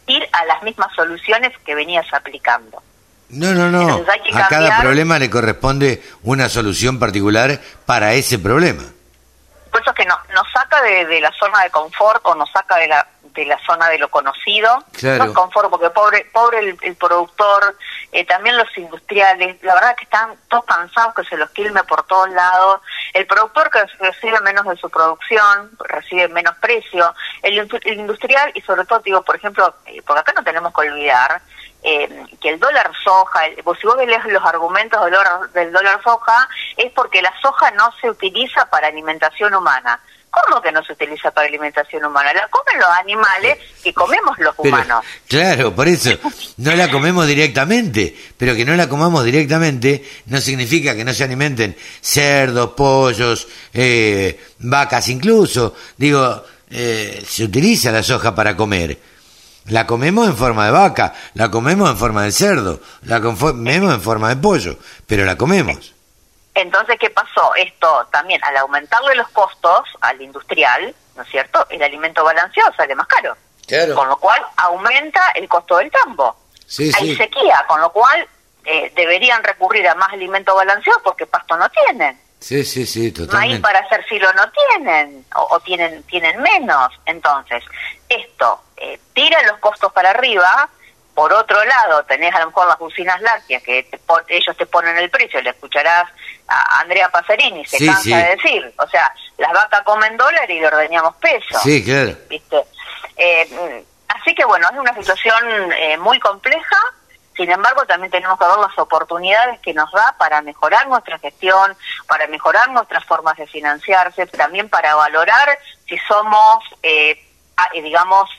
ir a las mismas soluciones que venías aplicando. No, no, no. A cada problema le corresponde una solución particular para ese problema. Por eso es que no, nos saca de, de la zona de confort o nos saca de la, de la zona de lo conocido. Claro. No es confort porque pobre, pobre el, el productor, eh, también los industriales, la verdad que están todos cansados que se los quilme por todos lados. El productor que recibe menos de su producción, recibe menos precio. El, el industrial y sobre todo, digo, por ejemplo, eh, porque acá no tenemos que olvidar eh, que el dólar soja, el- vos- si vos lees los argumentos del dólar, del dólar soja, es porque la soja no se utiliza para alimentación humana. ¿Cómo que no se utiliza para alimentación humana? La comen los animales que comemos los Pero, humanos. claro, por eso no la comemos directamente, pero que no la comamos directamente no significa que no se alimenten cerdos, pollos, eh, vacas incluso. Digo, eh, se utiliza la soja para comer. La comemos en forma de vaca, la comemos en forma de cerdo, la comemos en forma de pollo, pero la comemos. Entonces, ¿qué pasó? Esto también, al aumentarle los costos al industrial, ¿no es cierto? El alimento balanceado sale más caro. Con lo cual aumenta el costo del tambo. Sí, Hay sí. sequía, con lo cual eh, deberían recurrir a más alimento balanceado porque pasto no tienen. Sí, sí, sí, Maíz totalmente. para hacer filo no tienen, o, o tienen tienen menos. Entonces, esto eh, tira los costos para arriba. Por otro lado, tenés a lo mejor las usinas lácteas que te pon- ellos te ponen el precio, le escucharás a Andrea Pasarini, se Sí, cansa sí. de decir. O sea, las vacas comen dólar y le ordeñamos peso. Sí, claro. ¿viste? Eh, así que bueno, es una situación eh, muy compleja, sin embargo también tenemos que ver las oportunidades que nos da para mejorar nuestra gestión, para mejorar nuestras formas de financiarse, también para valorar si somos, eh, digamos,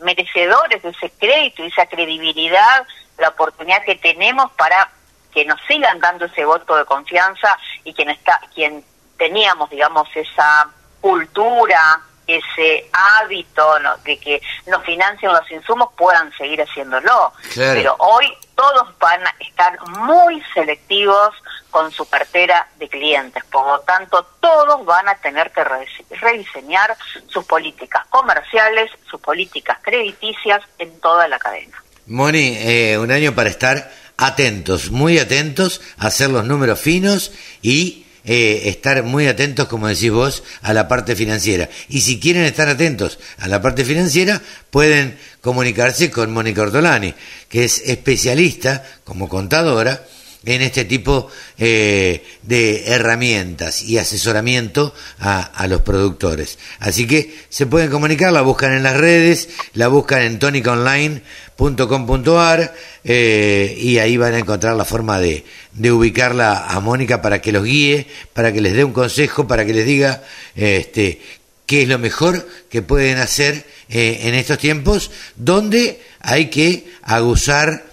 merecedores de ese crédito y esa credibilidad, la oportunidad que tenemos para que nos sigan dando ese voto de confianza y quien está, quien teníamos, digamos, esa cultura, ese hábito ¿no? de que nos financien los insumos puedan seguir haciéndolo. Claro. Pero hoy todos van a estar muy selectivos con su cartera de clientes. Por lo tanto, todos van a tener que redise- rediseñar sus políticas comerciales, sus políticas crediticias en toda la cadena. Moni, eh, un año para estar atentos, muy atentos, hacer los números finos y eh, estar muy atentos, como decís vos, a la parte financiera. Y si quieren estar atentos a la parte financiera, pueden comunicarse con Mónica Ortolani, que es especialista como contadora en este tipo eh, de herramientas y asesoramiento a, a, los productores. Así que se pueden comunicar, la buscan en las redes, la buscan en tonicaonline.com.ar eh, y ahí van a encontrar la forma de, de, ubicarla a Mónica para que los guíe, para que les dé un consejo, para que les diga este, qué es lo mejor que pueden hacer eh, en estos tiempos, donde hay que aguzar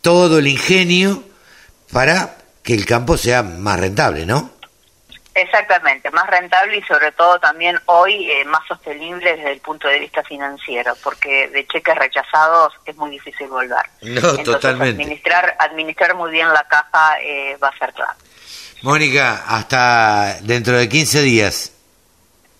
todo el ingenio para que el campo sea más rentable, ¿no? Exactamente, más rentable y sobre todo también hoy eh, más sostenible desde el punto de vista financiero, porque de cheques rechazados es muy difícil volver. <laughs> No, Entonces, totalmente. Administrar, administrar muy bien la caja eh, va a ser clave. Mónica, hasta dentro de 15 días.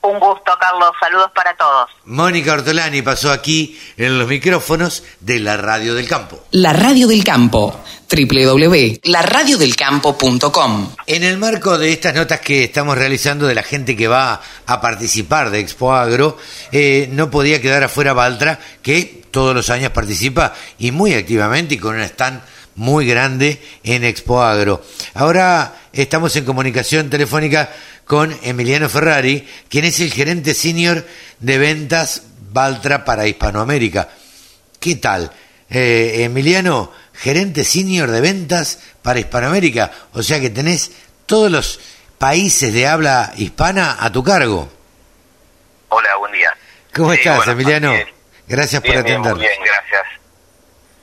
Un gusto, Carlos. Saludos para todos. Mónica Ortolani pasó aquí en los micrófonos de la Radio del Campo. La Radio del Campo www.laradiodelcampo.com. En el marco de estas notas que estamos realizando de la gente que va a participar de Expo Agro, eh, no podía quedar afuera Baltra, que todos los años participa y muy activamente y con un stand muy grande en Expo Agro. Ahora estamos en comunicación telefónica con Emiliano Ferrari, quien es el gerente senior de ventas Baltra para Hispanoamérica. ¿Qué tal? Eh, Emiliano, gerente senior de ventas para Hispanoamérica, o sea que tenés todos los países de habla hispana a tu cargo. Hola, buen día. ¿Cómo estás, Emiliano? Gracias por atendernos. Muy bien, gracias.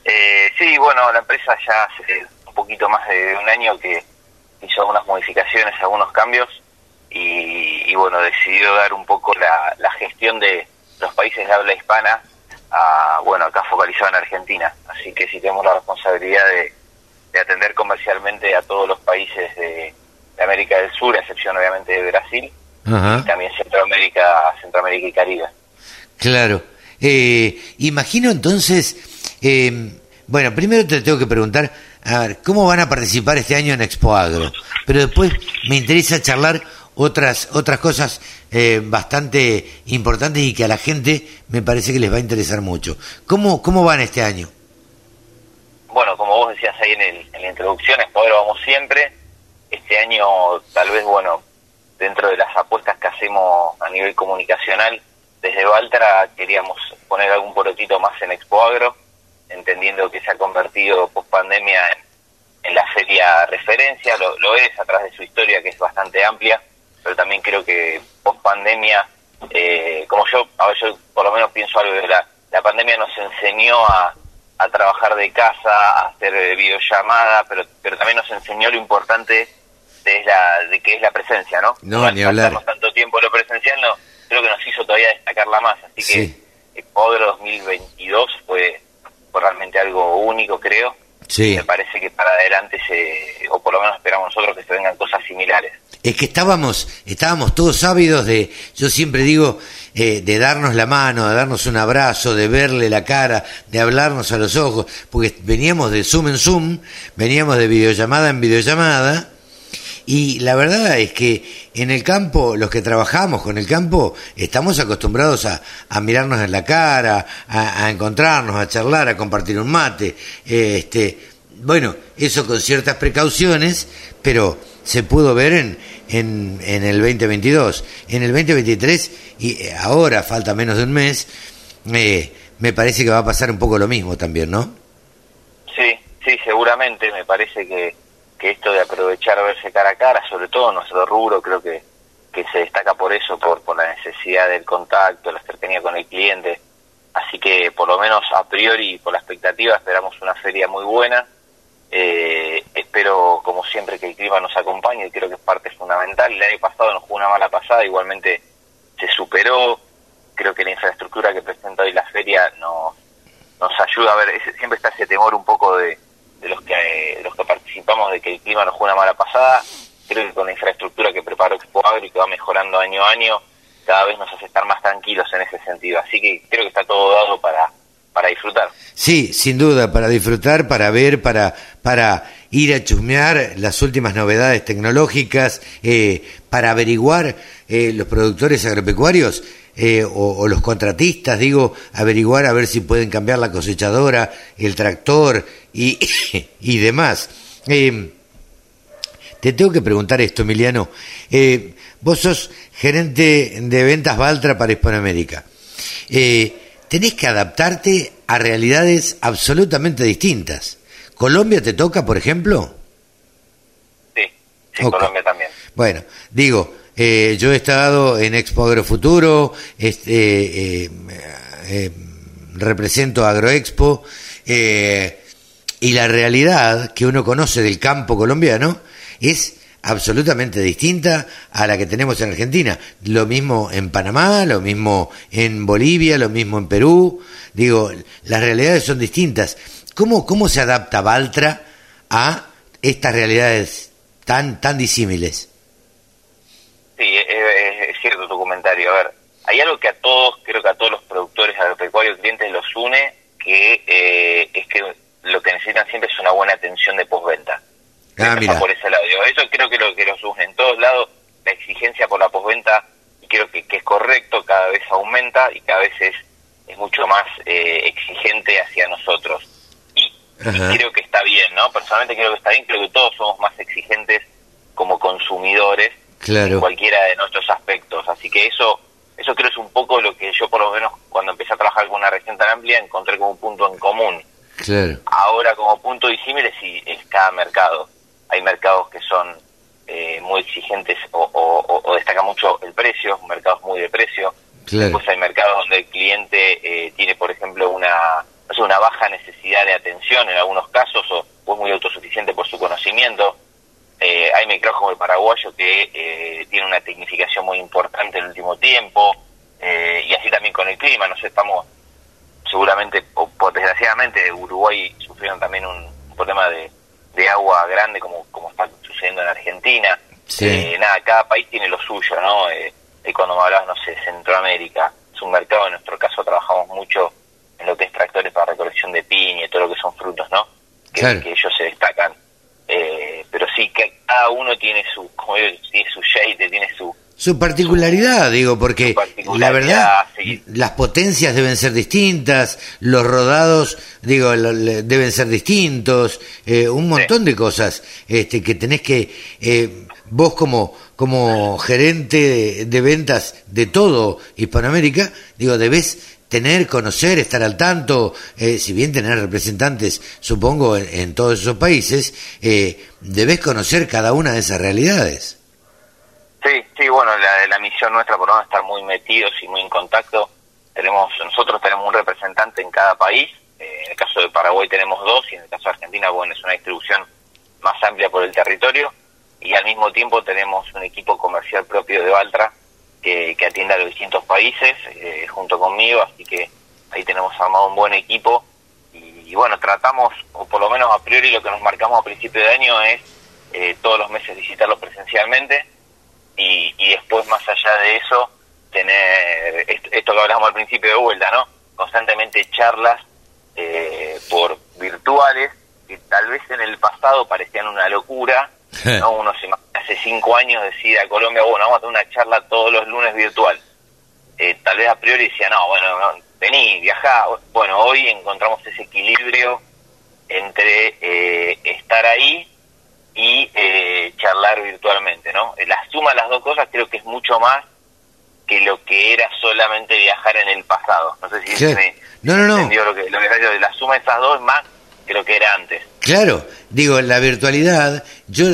Eh, sí, bueno, la empresa ya hace un poquito más de un año que hizo algunas modificaciones, algunos cambios y, bueno, decidió dar un poco la, la gestión de los países de habla hispana a, bueno, acá focalizado en Argentina. Así que sí tenemos la responsabilidad de, atender comercialmente a todos los países de, América del Sur, a excepción obviamente de Brasil, y también Centroamérica, Centroamérica y Caribe. Claro. Eh, imagino entonces, eh, bueno, primero te tengo que preguntar, a ver, ¿cómo van a participar este año en Expo Agro? Pero después me interesa charlar otras, otras cosas eh, bastante importantes y que a la gente me parece que les va a interesar mucho. ¿Cómo, cómo van este año? Bueno, como vos decías ahí en, el, la introducción, poder vamos siempre. Este año, tal vez, bueno, dentro de las apuestas que hacemos a nivel comunicacional, desde Valtra queríamos poner algún porotito más en Expo Agro, entendiendo que se ha convertido post pandemia en, la feria referencia, lo, lo, es a través de su historia que es bastante amplia, pero también creo que post pandemia, eh, como yo, a ver, yo por lo menos pienso algo de la, la pandemia nos enseñó a, a trabajar de casa, a hacer eh, videollamada, pero, pero también nos enseñó lo importante de, la, de que es la presencia, ¿no? No, ni hablar. tanto tiempo lo presencial, no, creo que nos hizo todavía destacarla más, así que el Podro 2022 fue, fue realmente algo único, creo. Sí. Me parece que para adelante se, o por lo menos esperamos nosotros que se vengan cosas similares es que estábamos, estábamos todos ávidos de, yo siempre digo, eh, de darnos la mano, de darnos un abrazo, de verle la cara, de hablarnos a los ojos, porque veníamos de Zoom en Zoom, veníamos de videollamada en videollamada, y la verdad es que en el campo, los que trabajamos con el campo, estamos acostumbrados a, mirarnos en la cara, a, a, encontrarnos, a charlar, a compartir un mate, este, bueno, eso con ciertas precauciones, pero se pudo ver en, en, en el 2022. En el 2023, y eh, ahora falta menos de un mes, eh, me parece que va a pasar un poco lo mismo también, ¿no? Sí, sí, seguramente. Me parece que, que esto de aprovechar verse cara a cara, sobre todo nuestro rubro, creo que, que se destaca por eso, por, la necesidad del contacto, la cercanía con el cliente. Así que, por lo menos a priori, por la expectativa, esperamos una feria muy buena eh, espero, como siempre, que el clima nos acompañe creo que es parte fundamental. El año pasado nos jugó una mala pasada, igualmente se superó. Creo que la infraestructura que presenta hoy la feria nos, nos ayuda a ver, siempre está ese temor un poco de, de los que los que participamos de que el clima nos jugó una mala pasada. Creo que con la infraestructura que preparó Expo Agro y que va mejorando año a año, cada vez nos hace estar más tranquilos en ese sentido. Así que creo que está todo dado para para disfrutar. Sí, sin duda, para disfrutar, para ver, para, para ir a chusmear las últimas novedades tecnológicas, eh, para averiguar eh, los productores agropecuarios eh, o, los contratistas, digo, averiguar a ver si pueden cambiar la cosechadora, el tractor y, <coughs> y demás. Te tengo que preguntar esto, Emiliano. Eh, vos sos gerente de ventas Valtra para Hispanoamérica. Eh, tenés que adaptarte a realidades absolutamente distintas. ¿Colombia te toca, por ejemplo? Sí, sí, Colombia también. Bueno, digo, eh, yo he estado en Expo Agrofuturo, este, eh, eh, represento Agroexpo, y la realidad que uno conoce del campo colombiano es absolutamente distinta a la que tenemos en Argentina. Lo mismo en Panamá, lo mismo en Bolivia, lo mismo en Perú. Digo, las realidades son distintas. ¿Cómo, cómo se adapta Valtra a estas realidades tan, tan disímiles? Sí, es, cierto tu comentario. A ver, hay algo que a todos, creo que a todos los productores agropecuarios clientes los une, que eh, es que lo que necesitan siempre es una buena atención de postventa Ah, por ese lado. Eso creo que lo que los une en todos lados, la exigencia por la posventa, creo que, que es correcto, cada vez aumenta y cada vez es, es mucho más eh, exigente hacia nosotros. Y, creo que está bien, ¿no? Personalmente creo que está bien, creo que todos somos más exigentes como consumidores en cualquiera de nuestros aspectos. Así que eso eso creo es un poco lo que yo por lo menos cuando empecé a trabajar con una región tan amplia encontré como un punto en común. Ahora como punto disímile sí es cada mercado hay mercados que son eh, muy exigentes o, o, destaca mucho el precio, mercados muy de precio. Después hay mercados donde el cliente eh, tiene, por ejemplo, una, una baja necesidad de atención en algunos casos o, es muy autosuficiente por su conocimiento. Eh, hay mercados como el paraguayo que tiene una tecnificación muy importante en el último tiempo y así también con el clima. No sé, estamos seguramente, o por desgraciadamente, Uruguay sufrieron también un problema de, de agua grande como, como está sucediendo en Argentina. Eh, nada, cada país tiene lo suyo, ¿no? Eh, cuando me hablabas, no sé, Centroamérica, es un mercado, en nuestro caso trabajamos mucho en lo que es tractores para recolección de piña y todo lo que son frutos, ¿no? Que, ellos se destacan. Eh, pero sí, que cada uno tiene su, como tiene su shade, tiene su, su particularidad, digo, porque la verdad, las potencias deben ser distintas, los rodados, digo, deben ser distintos, eh, un montón de cosas este, que tenés que, eh, vos como, como gerente de, ventas de todo Hispanoamérica, digo, debes tener, conocer, estar al tanto, eh, si bien tener representantes, supongo, en, todos esos países, debes conocer cada una de esas realidades. Sí, sí, bueno, la, la misión nuestra por lo estar muy metidos y muy en contacto. Tenemos, nosotros tenemos un representante en cada país. Eh, en el caso de Paraguay tenemos dos y en el caso de Argentina, bueno, es una distribución más amplia por el territorio. Y al mismo tiempo tenemos un equipo comercial propio de Valtra que, que atiende a los distintos países eh, junto conmigo, así que ahí tenemos armado un buen equipo. Y, bueno, tratamos, o por lo menos a priori lo que nos marcamos a principio de año es eh, todos los meses visitarlos presencialmente y, y después más allá de eso tener esto, que hablamos al principio de vuelta, ¿no? Constantemente charlas eh, por virtuales que tal vez en el pasado parecían una locura, ¿no? Uno se hace cinco años decide a Colombia, bueno, vamos a tener una charla todos los lunes virtual. Eh, tal vez a priori decía, no, bueno, vení, viajá. Bueno, hoy encontramos ese equilibrio entre eh, estar ahí y eh, charlar virtualmente, ¿no? La suma de las dos cosas creo que es mucho más que lo que era solamente viajar en el pasado. No sé si me no, no, no. entendió lo que, lo que la suma de esas dos es más que lo que era antes. Claro, digo, la virtualidad, yo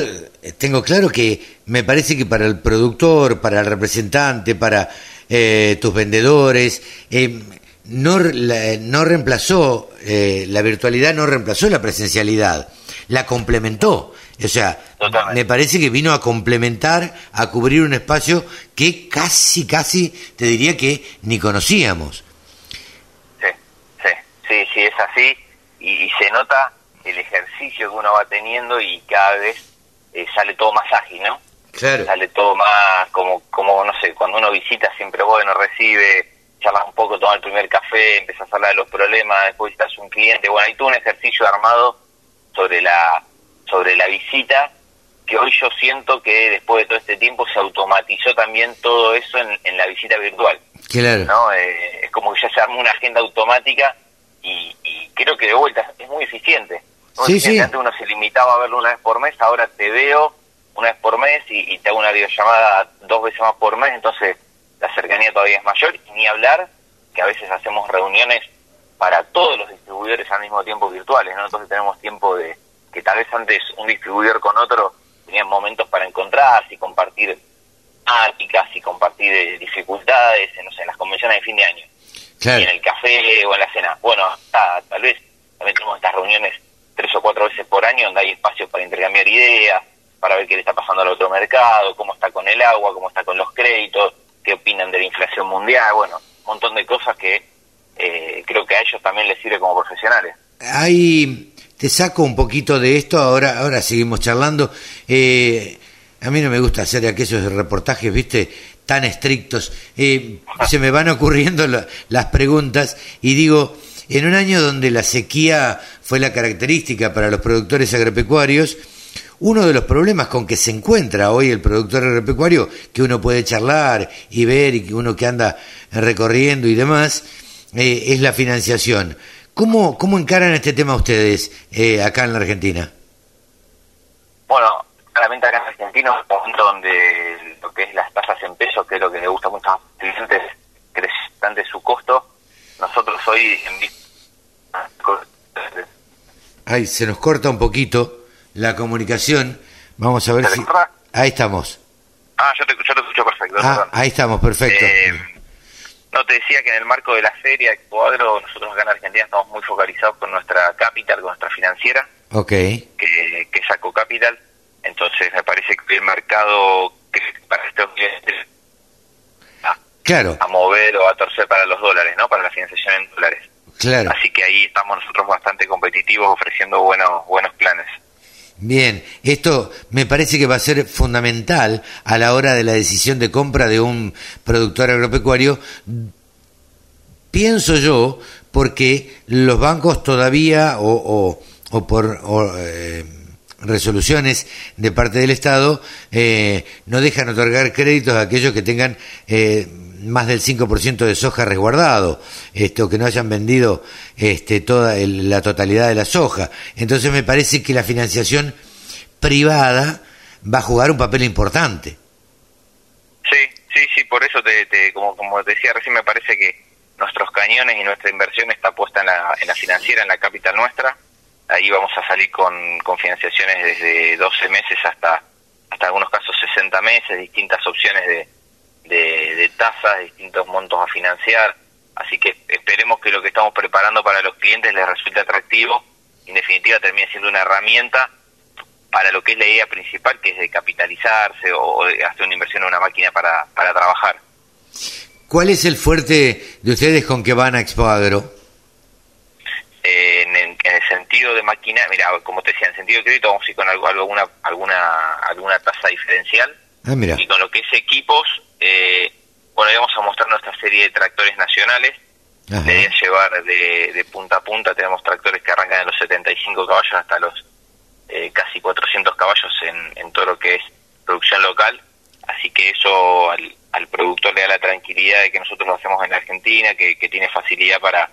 tengo claro que me parece que para el productor, para el representante, para eh, tus vendedores, eh, no, no reemplazó, eh, la virtualidad no reemplazó la presencialidad, la complementó. O sea, me parece que vino a complementar, a cubrir un espacio que casi, casi, te diría que ni conocíamos. Sí, sí, sí, sí, es así. Y, se nota el ejercicio que uno va teniendo y cada vez eh, sale todo más ágil, ¿no? Claro. Sale todo más como, como, no sé, cuando uno visita siempre bueno, recibe, charlas un poco, toma el primer café, empiezas a hablar de los problemas, después visitas un cliente. Bueno, hay todo un ejercicio armado sobre la sobre la visita, que hoy yo siento que después de todo este tiempo se automatizó también todo eso en, la visita virtual. Claro. ¿no? Eh, es como que ya se armó una agenda automática y, creo que de vuelta es muy eficiente. Sí, sí. Antes uno se limitaba a verlo una vez por mes, ahora te veo una vez por mes y, y te hago una videollamada dos veces más por mes, entonces la cercanía todavía es mayor, y ni hablar que a veces hacemos reuniones para todos los distribuidores al mismo tiempo virtuales, ¿no? Entonces tenemos tiempo de que tal vez antes un distribuidor con otro tenían momentos para encontrarse y compartir áticas y compartir eh, dificultades, no sé, en las convenciones de fin de año. Y en el café o en la cena. Bueno, tal vez también tenemos estas reuniones tres o cuatro veces por año donde hay espacio para intercambiar ideas, para ver qué le está pasando al otro mercado, cómo está con el agua, cómo está con los créditos, qué opinan de la inflación mundial, bueno, un montón de cosas que eh, creo que a ellos también les sirve como profesionales. Ahí te saco un poquito de esto, ahora, ahora seguimos charlando. Eh, a mí no me gusta hacer aquellos reportajes, viste, tan estrictos. Eh, se me van ocurriendo las preguntas y digo, en un año donde la sequía fue la característica para los productores agropecuarios, uno de los problemas con que se encuentra hoy el productor agropecuario, que uno puede charlar y ver, y que uno que anda recorriendo y demás, eh, es la financiación. ¿Cómo, ¿Cómo encaran este tema ustedes eh, acá en la Argentina? Bueno, claramente acá en Argentina es un momento donde lo que es las tasas en pesos, que es lo que le gusta mucho a los clientes, crece su costo. Nosotros hoy en Ay, se nos corta un poquito la comunicación. Vamos a ver si... Ahí estamos. Ah, yo te, escucho perfecto. Ah, ahí estamos, perfecto. Eh, no, te decía que en el marco de la feria Expoagro, nosotros acá en Argentina estamos muy focalizados con nuestra capital, con nuestra financiera. Ok. Que, que sacó capital. Entonces me parece que el mercado que para estos clientes claro. a mover o a torcer para los dólares, ¿no? Para la financiación en dólares. Claro. Así que ahí estamos nosotros bastante competitivos ofreciendo buenos buenos planes. Bien, esto me parece que va a ser fundamental a la hora de la decisión de compra de un productor agropecuario. Pienso yo, porque los bancos todavía, o, o, por eh, resoluciones de parte del Estado, eh, no dejan otorgar créditos a aquellos que tengan eh, más del 5% de soja resguardado, este, o que no hayan vendido este, toda la totalidad de la soja. Entonces me parece que la financiación privada va a jugar un papel importante. Sí, sí, sí, por eso, te, como, como decía recién, me parece que nuestros cañones y nuestra inversión está puesta en la, en la financiera, en la capital nuestra. Ahí vamos a salir con, con financiaciones desde 12 meses hasta, hasta algunos casos 60 meses, distintas opciones de, de, de tasas, distintos montos a financiar. Así que esperemos que lo que estamos preparando para los clientes les resulte atractivo y en definitiva termine siendo una herramienta para lo que es la idea principal, que es de capitalizarse o, hacer una inversión en una máquina para, para trabajar. ¿Cuál es el fuerte de ustedes con que van a Expo Agro? Eh, en, el sentido de máquina, mira, como te decía, en sentido de crédito vamos a ir con algo, alguna, alguna, alguna tasa diferencial. Ah, y con lo que es equipos, eh, bueno, vamos a mostrar nuestra serie de tractores nacionales. La idea llevar de, punta a punta. Tenemos tractores que arrancan de los 75 caballos hasta los eh, casi 400 caballos en, todo lo que es producción local. Así que eso al, productor le da la tranquilidad de que nosotros lo hacemos en Argentina, que, tiene facilidad para,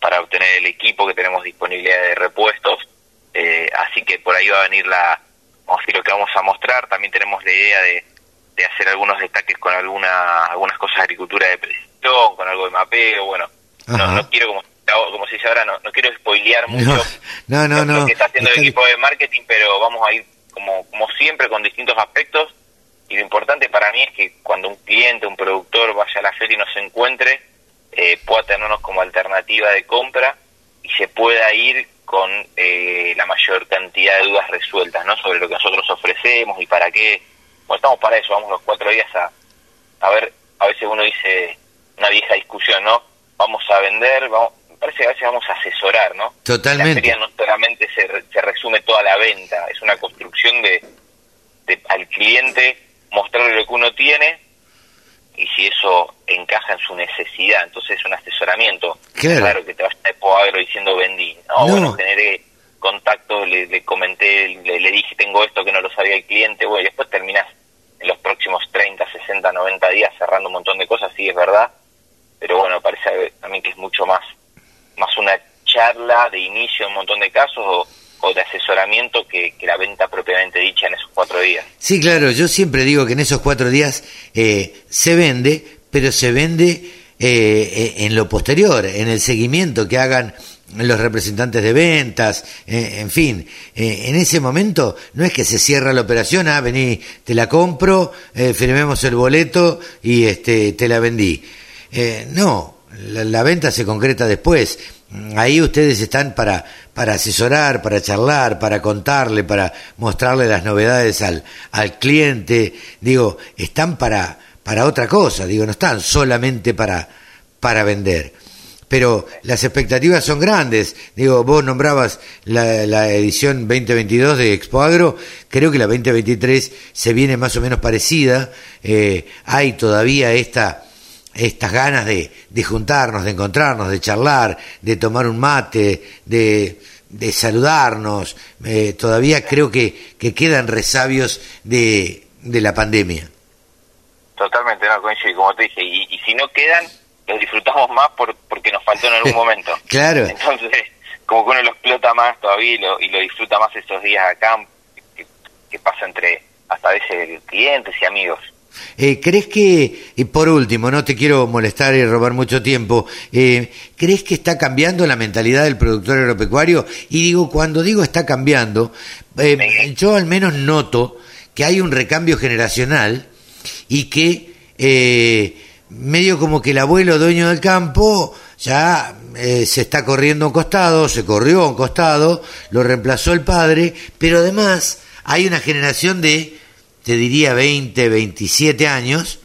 para obtener el equipo, que tenemos disponibilidad de repuestos. Eh, así que por ahí va a venir la, vamos a decir, lo que vamos a mostrar. También tenemos la idea de de hacer algunos destaques con alguna, algunas cosas de agricultura de precisión, con algo de mapeo, bueno, no, no, quiero, como, como se dice ahora, no, no quiero spoilear mucho <laughs> no, no, lo que está haciendo el equipo de marketing, pero vamos a ir como, como siempre con distintos aspectos. Y lo importante para mí es que cuando un cliente, un productor vaya a la feria y nos encuentre, eh, pueda tenernos como alternativa de compra y se pueda ir con eh, la mayor cantidad de dudas resueltas ¿no? sobre lo que nosotros ofrecemos y para qué estamos para eso, vamos los cuatro días a, a ver, a veces uno dice una vieja discusión, ¿no? Vamos a vender, vamos, me parece que a veces vamos a asesorar, ¿no? Totalmente. La feria no solamente se, se resume toda la venta, es una construcción de, de al cliente mostrarle lo que uno tiene y si eso encaja en su necesidad, entonces es un asesoramiento. Claro, que te vas a Poagro diciendo vendí, no, bueno, generé contacto, le, le comenté, le, le, dije tengo esto que no lo sabía el cliente, bueno, y después terminas en los próximos 30, 60, 90 días cerrando un montón de cosas, sí es verdad, pero bueno, parece a mí que es mucho más, más una charla de inicio en un montón de casos o, o de asesoramiento que, la venta propiamente dicha en esos cuatro días. Sí, claro, yo siempre digo que en esos cuatro días eh, se vende, pero se vende eh, eh, en lo posterior, en el seguimiento que hagan los representantes de ventas, en fin, en ese momento no es que se cierra la operación, ah, vení, te la compro, firmemos el boleto y este, te la vendí. no, la, venta se concreta después. Ahí ustedes están para, para asesorar, para charlar, para contarle, para mostrarle las novedades al, al cliente. Digo, están para, para otra cosa, digo, no están solamente para, para vender. Pero las expectativas son grandes. Digo, vos nombrabas la, la edición 2022 de Expo Agro, creo que la 2023 se viene más o menos parecida. Eh, hay todavía esta estas ganas de, juntarnos, de encontrarnos, de charlar, de tomar un mate, de, saludarnos. Eh, todavía creo que, que quedan resabios de, de la pandemia. Totalmente, no coincido, como te dije, y, si no quedan, los disfrutamos más por, porque nos faltó en algún <laughs> momento. claro. Entonces, como que uno lo explota más todavía y lo, y lo disfruta más estos días acá, que, que pasa entre hasta a veces clientes y amigos. Eh, ¿Crees que, y por último, no te quiero molestar y robar mucho tiempo, eh, ¿crees que está cambiando la mentalidad del productor agropecuario? Y digo, cuando digo está cambiando, eh, yo al menos noto que hay un recambio generacional y que medio como que el abuelo dueño del campo ya se está corriendo a un costado, se corrió a un costado, lo reemplazó el padre, pero además hay una generación de te diría 20, 27 años,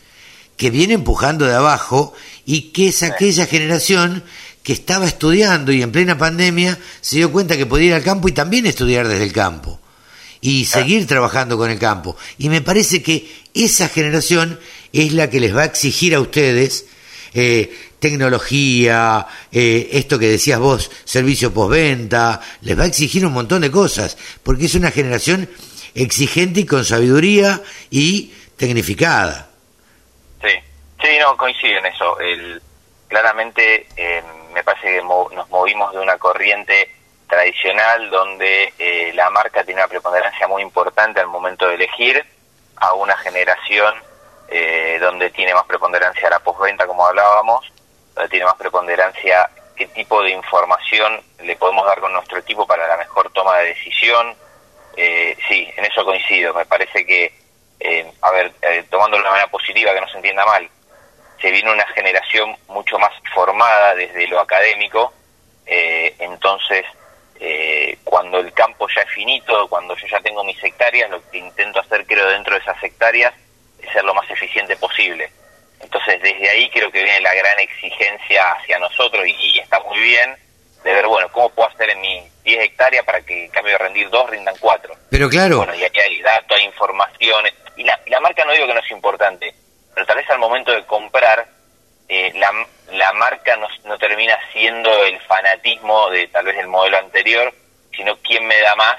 que viene empujando de abajo y que es aquella generación que estaba estudiando y en plena pandemia se dio cuenta que podía ir al campo y también estudiar desde el campo y seguir trabajando con el campo. Y me parece que esa generación es la que les va a exigir a ustedes eh, tecnología, eh, esto que decías vos, servicio postventa, les va a exigir un montón de cosas, porque es una generación exigente y con sabiduría y tecnificada. Sí, sí, no, coincido en eso. El, claramente eh, me parece que nos movimos de una corriente tradicional donde eh, la marca tiene una preponderancia muy importante al momento de elegir a una generación eh, donde tiene más preponderancia la postventa, como hablábamos, donde tiene más preponderancia qué tipo de información le podemos dar con nuestro equipo para la mejor toma de decisión, eh, sí, en eso coincido. Me parece que, eh, a ver, eh, tomando de una manera positiva, que no se entienda mal, se viene una generación mucho más formada desde lo académico, eh, entonces cuando el campo ya es finito, cuando yo ya tengo mis hectáreas, lo que intento hacer creo dentro de esas hectáreas ser lo más eficiente posible. Entonces desde ahí creo que viene la gran exigencia hacia nosotros y está muy bien de ver, bueno, cómo puedo hacer en mis 10 hectáreas para que en cambio de rendir 2 rindan 4. Pero claro. Bueno, y aquí hay datos, hay informaciones. Y la, la marca no digo que no es importante, pero tal vez al momento de comprar, eh, la, la marca no, no termina siendo el fanatismo de tal vez el modelo anterior, sino quién me da más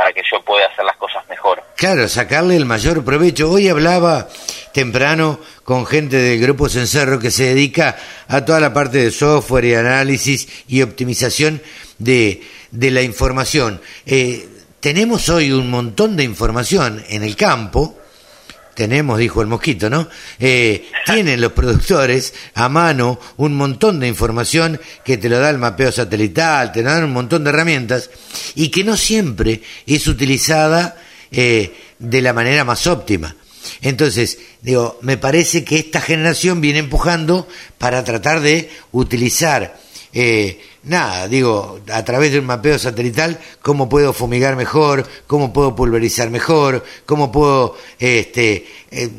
para que yo pueda hacer las cosas mejor. Claro, sacarle el mayor provecho. Hoy hablaba temprano con gente del Grupo Cencerro que se dedica a toda la parte de software y análisis y optimización de, de la información. Eh, tenemos hoy un montón de información en el campo tenemos, dijo el mosquito, ¿no? Eh, tienen los productores a mano un montón de información que te lo da el mapeo satelital, te lo dan un montón de herramientas y que no siempre es utilizada eh, de la manera más óptima. Entonces, digo, me parece que esta generación viene empujando para tratar de utilizar eh, nada, digo, a través de un mapeo satelital, cómo puedo fumigar mejor, cómo puedo pulverizar mejor, cómo puedo este, eh,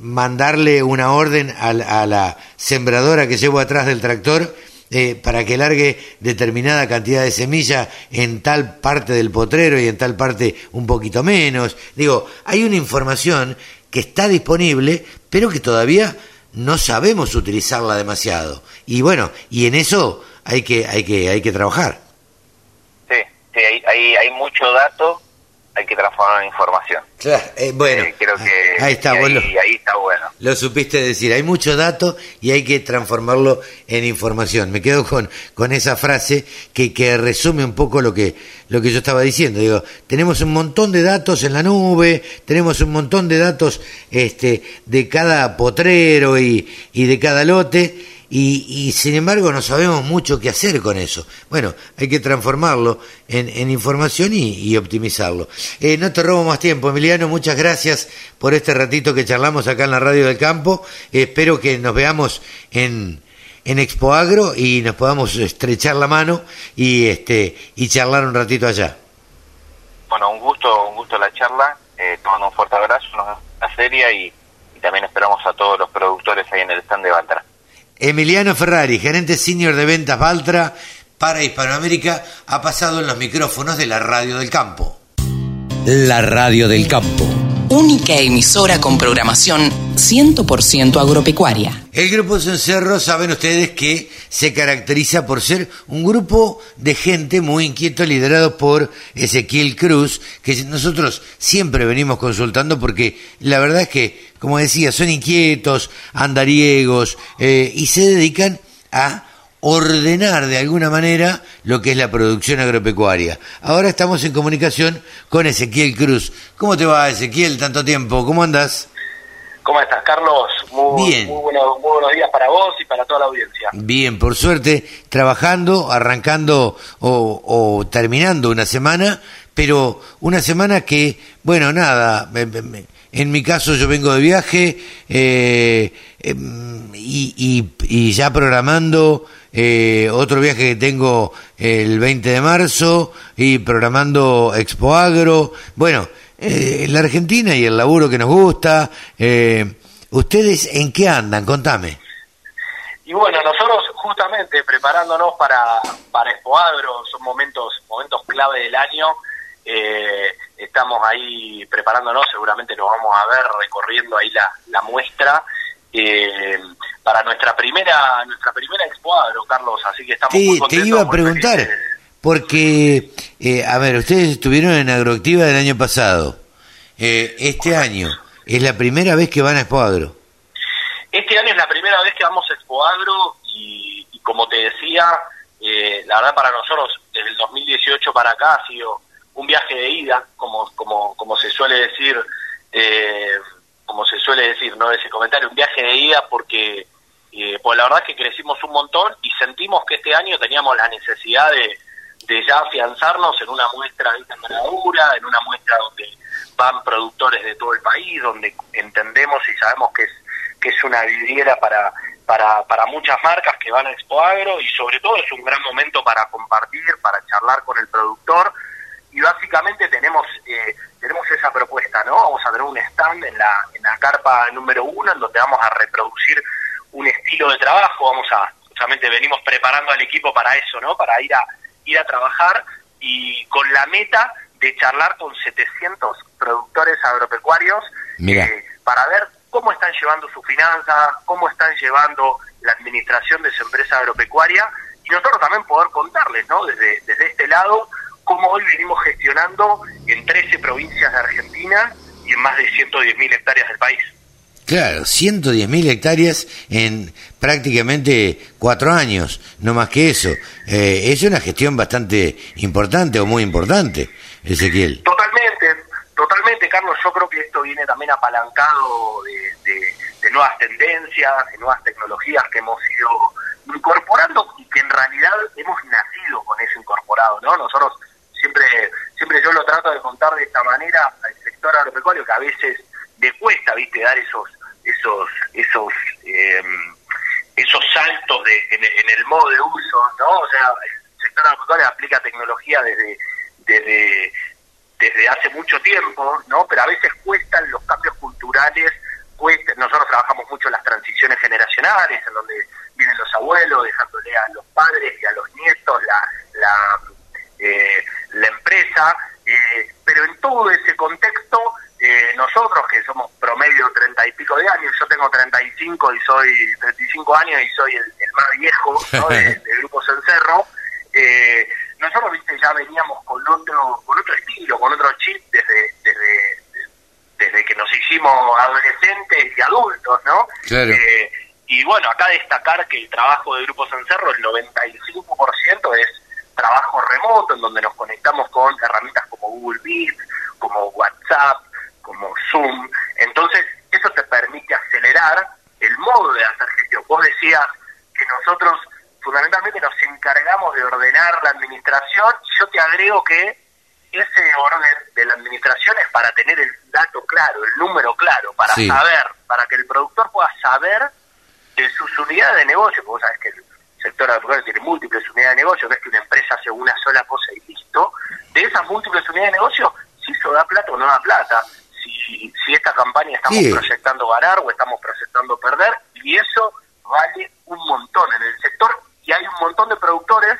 mandarle una orden a, la sembradora que llevo atrás del tractor eh, para que largue determinada cantidad de semilla en tal parte del potrero y en tal parte un poquito menos. Digo, hay una información que está disponible, pero que todavía no sabemos utilizarla demasiado. Y bueno, y en eso hay que, hay que, hay que trabajar. Sí, sí hay, hay, hay mucho dato, hay que transformarlo en información. Claro, eh, bueno, Eh, creo que ahí está, ahí, ahí está bueno. Lo supiste decir, hay mucho dato y hay que transformarlo en información. Me quedo con, con esa frase que, que resume un poco lo que, lo que yo estaba diciendo. Digo, tenemos un montón de datos en la nube, tenemos un montón de datos este, de cada potrero y, y de cada lote. Y, y sin embargo no sabemos mucho qué hacer con eso. Bueno, hay que transformarlo en, información y, optimizarlo. Eh, no te robo más tiempo, Emiliano, muchas gracias por este ratito que charlamos acá en la Radio del Campo. Eh, espero que nos veamos en, en Expo Agro y nos podamos estrechar la mano y, este, y charlar un ratito allá. Bueno, un gusto, un gusto la charla. Eh, te mando un fuerte abrazo, la serie y, y también esperamos a todos los productores ahí en el stand de Baltra. Emiliano Ferrari, gerente senior de ventas Valtra para Hispanoamérica, ha pasado en los micrófonos de la Radio del Campo. La Radio del Campo. Única emisora con programación 100% agropecuaria. El Grupo Cencerro, saben ustedes que se caracteriza por ser un grupo de gente muy inquieto liderado por Ezequiel Cruz, que nosotros siempre venimos consultando porque la verdad es que, como decía, son inquietos, andariegos eh, y se dedican a ordenar de alguna manera lo que es la producción agropecuaria. Ahora estamos en comunicación con Ezequiel Cruz. ¿Cómo te va, Ezequiel? Tanto tiempo. ¿Cómo andas? ¿Cómo estás, Carlos? Muy, Bien. Muy, bueno- muy buenos días para vos y para toda la audiencia. Bien, por suerte, trabajando, arrancando o, o terminando una semana, pero una semana que, bueno, nada, me- me- me- en mi caso yo vengo de viaje eh, em, y, y- y ya programando eh, otro viaje que tengo el 20 de marzo y programando Expo Agro. Bueno, eh, la Argentina y el laburo que nos gusta. eh, ¿Ustedes en qué andan? Contame. Y bueno, nosotros justamente preparándonos para, para Expo Agro, son momentos, momentos clave del año. eh, estamos ahí preparándonos, seguramente nos vamos a ver recorriendo ahí la, la muestra. eh, para nuestra primera nuestra primera Expo Agro, Carlos, así que estamos muy Te, te contentos. iba a preguntar, porque, eh, a ver, ustedes estuvieron en Agroactiva del año pasado. Eh, este año, ¿es la primera vez que van a Expo Agro? Este año es la primera vez que vamos a Expo Agro y, y como te decía, eh, la verdad para nosotros desde el 2018 para acá ha sido un viaje de ida, como como como se suele decir, eh, como se suele decir, no ese comentario, un viaje de ida porque eh, pues la verdad es que crecimos un montón y sentimos que este año teníamos la necesidad de, ya afianzarnos en una muestra de envergadura, en una muestra donde van productores de todo el país, donde entendemos y sabemos que es que es una vidriera para, para, para muchas marcas que van a Expo Agro y sobre todo es un gran momento para compartir, para charlar con el productor y básicamente tenemos eh, tenemos esa propuesta, ¿no? Vamos a tener un stand en la, en la carpa número uno en donde vamos a reproducir un estilo de trabajo, vamos a, justamente venimos preparando al equipo para eso, ¿no? Para ir a, ir a trabajar y con la meta de charlar con 700 productores agropecuarios eh, para ver cómo están llevando su finanza, cómo están llevando la administración de su empresa agropecuaria y nosotros también poder contarles, ¿no? Desde, desde este lado, cómo hoy venimos gestionando en 13 provincias de Argentina y en más de 110.000 hectáreas del país. Claro, 110.000 hectáreas en prácticamente cuatro años, no más que eso. Eh, es una gestión bastante importante o muy importante, Ezequiel. Totalmente, totalmente, Carlos. Yo creo que esto viene también apalancado de, nuevas tendencias, de nuevas tecnologías que hemos ido incorporando y que en realidad hemos nacido con eso incorporado, ¿no? Nosotros siempre, siempre yo lo trato de contar de esta manera al sector agropecuario que a veces cuesta, viste, dar esos, esos, esos, em, esos saltos de, en, el modo de uso, ¿no? O sea, el sector agropecuario aplica tecnología desde, desde, desde hace mucho tiempo, ¿no? Pero a veces cuestan los cambios culturales, cuesta, nosotros trabajamos mucho las transiciones generacionales, en donde vienen los abuelos dejándole a los padres y a los nietos la, la, eh, la empresa, eh, pero en todo ese contexto, eh, nosotros que somos promedio treinta y pico de años, yo tengo 35 y soy 35 años y soy el, el más viejo ¿no? <laughs> de- del grupo Cencerro, eh, nosotros viste ya veníamos con otro con otro estilo con otro chip desde hicimos adolescentes y adultos, ¿no? Claro. Eh, y bueno, acá destacar que el trabajo de Grupo Cencerro, el 95% es trabajo remoto, en donde nos conectamos con herramientas como Google Meet, como WhatsApp, como Zoom. Entonces, eso te permite acelerar el modo de hacer gestión. Vos decías que nosotros fundamentalmente nos encargamos de ordenar la administración y yo te agrego que ese orden de la administración es para tener el dato claro, el número claro, para Sí. saber, para que el productor pueda saber de sus unidades de negocio, porque vos sabés que el sector agropecuario tiene múltiples unidades de negocio, no es que una empresa hace una sola cosa y listo, de esas múltiples unidades de negocio, si eso da plata o no da plata, si, si esta campaña estamos Sí. proyectando ganar o estamos proyectando perder, y eso vale un montón en el sector, y hay un montón de productores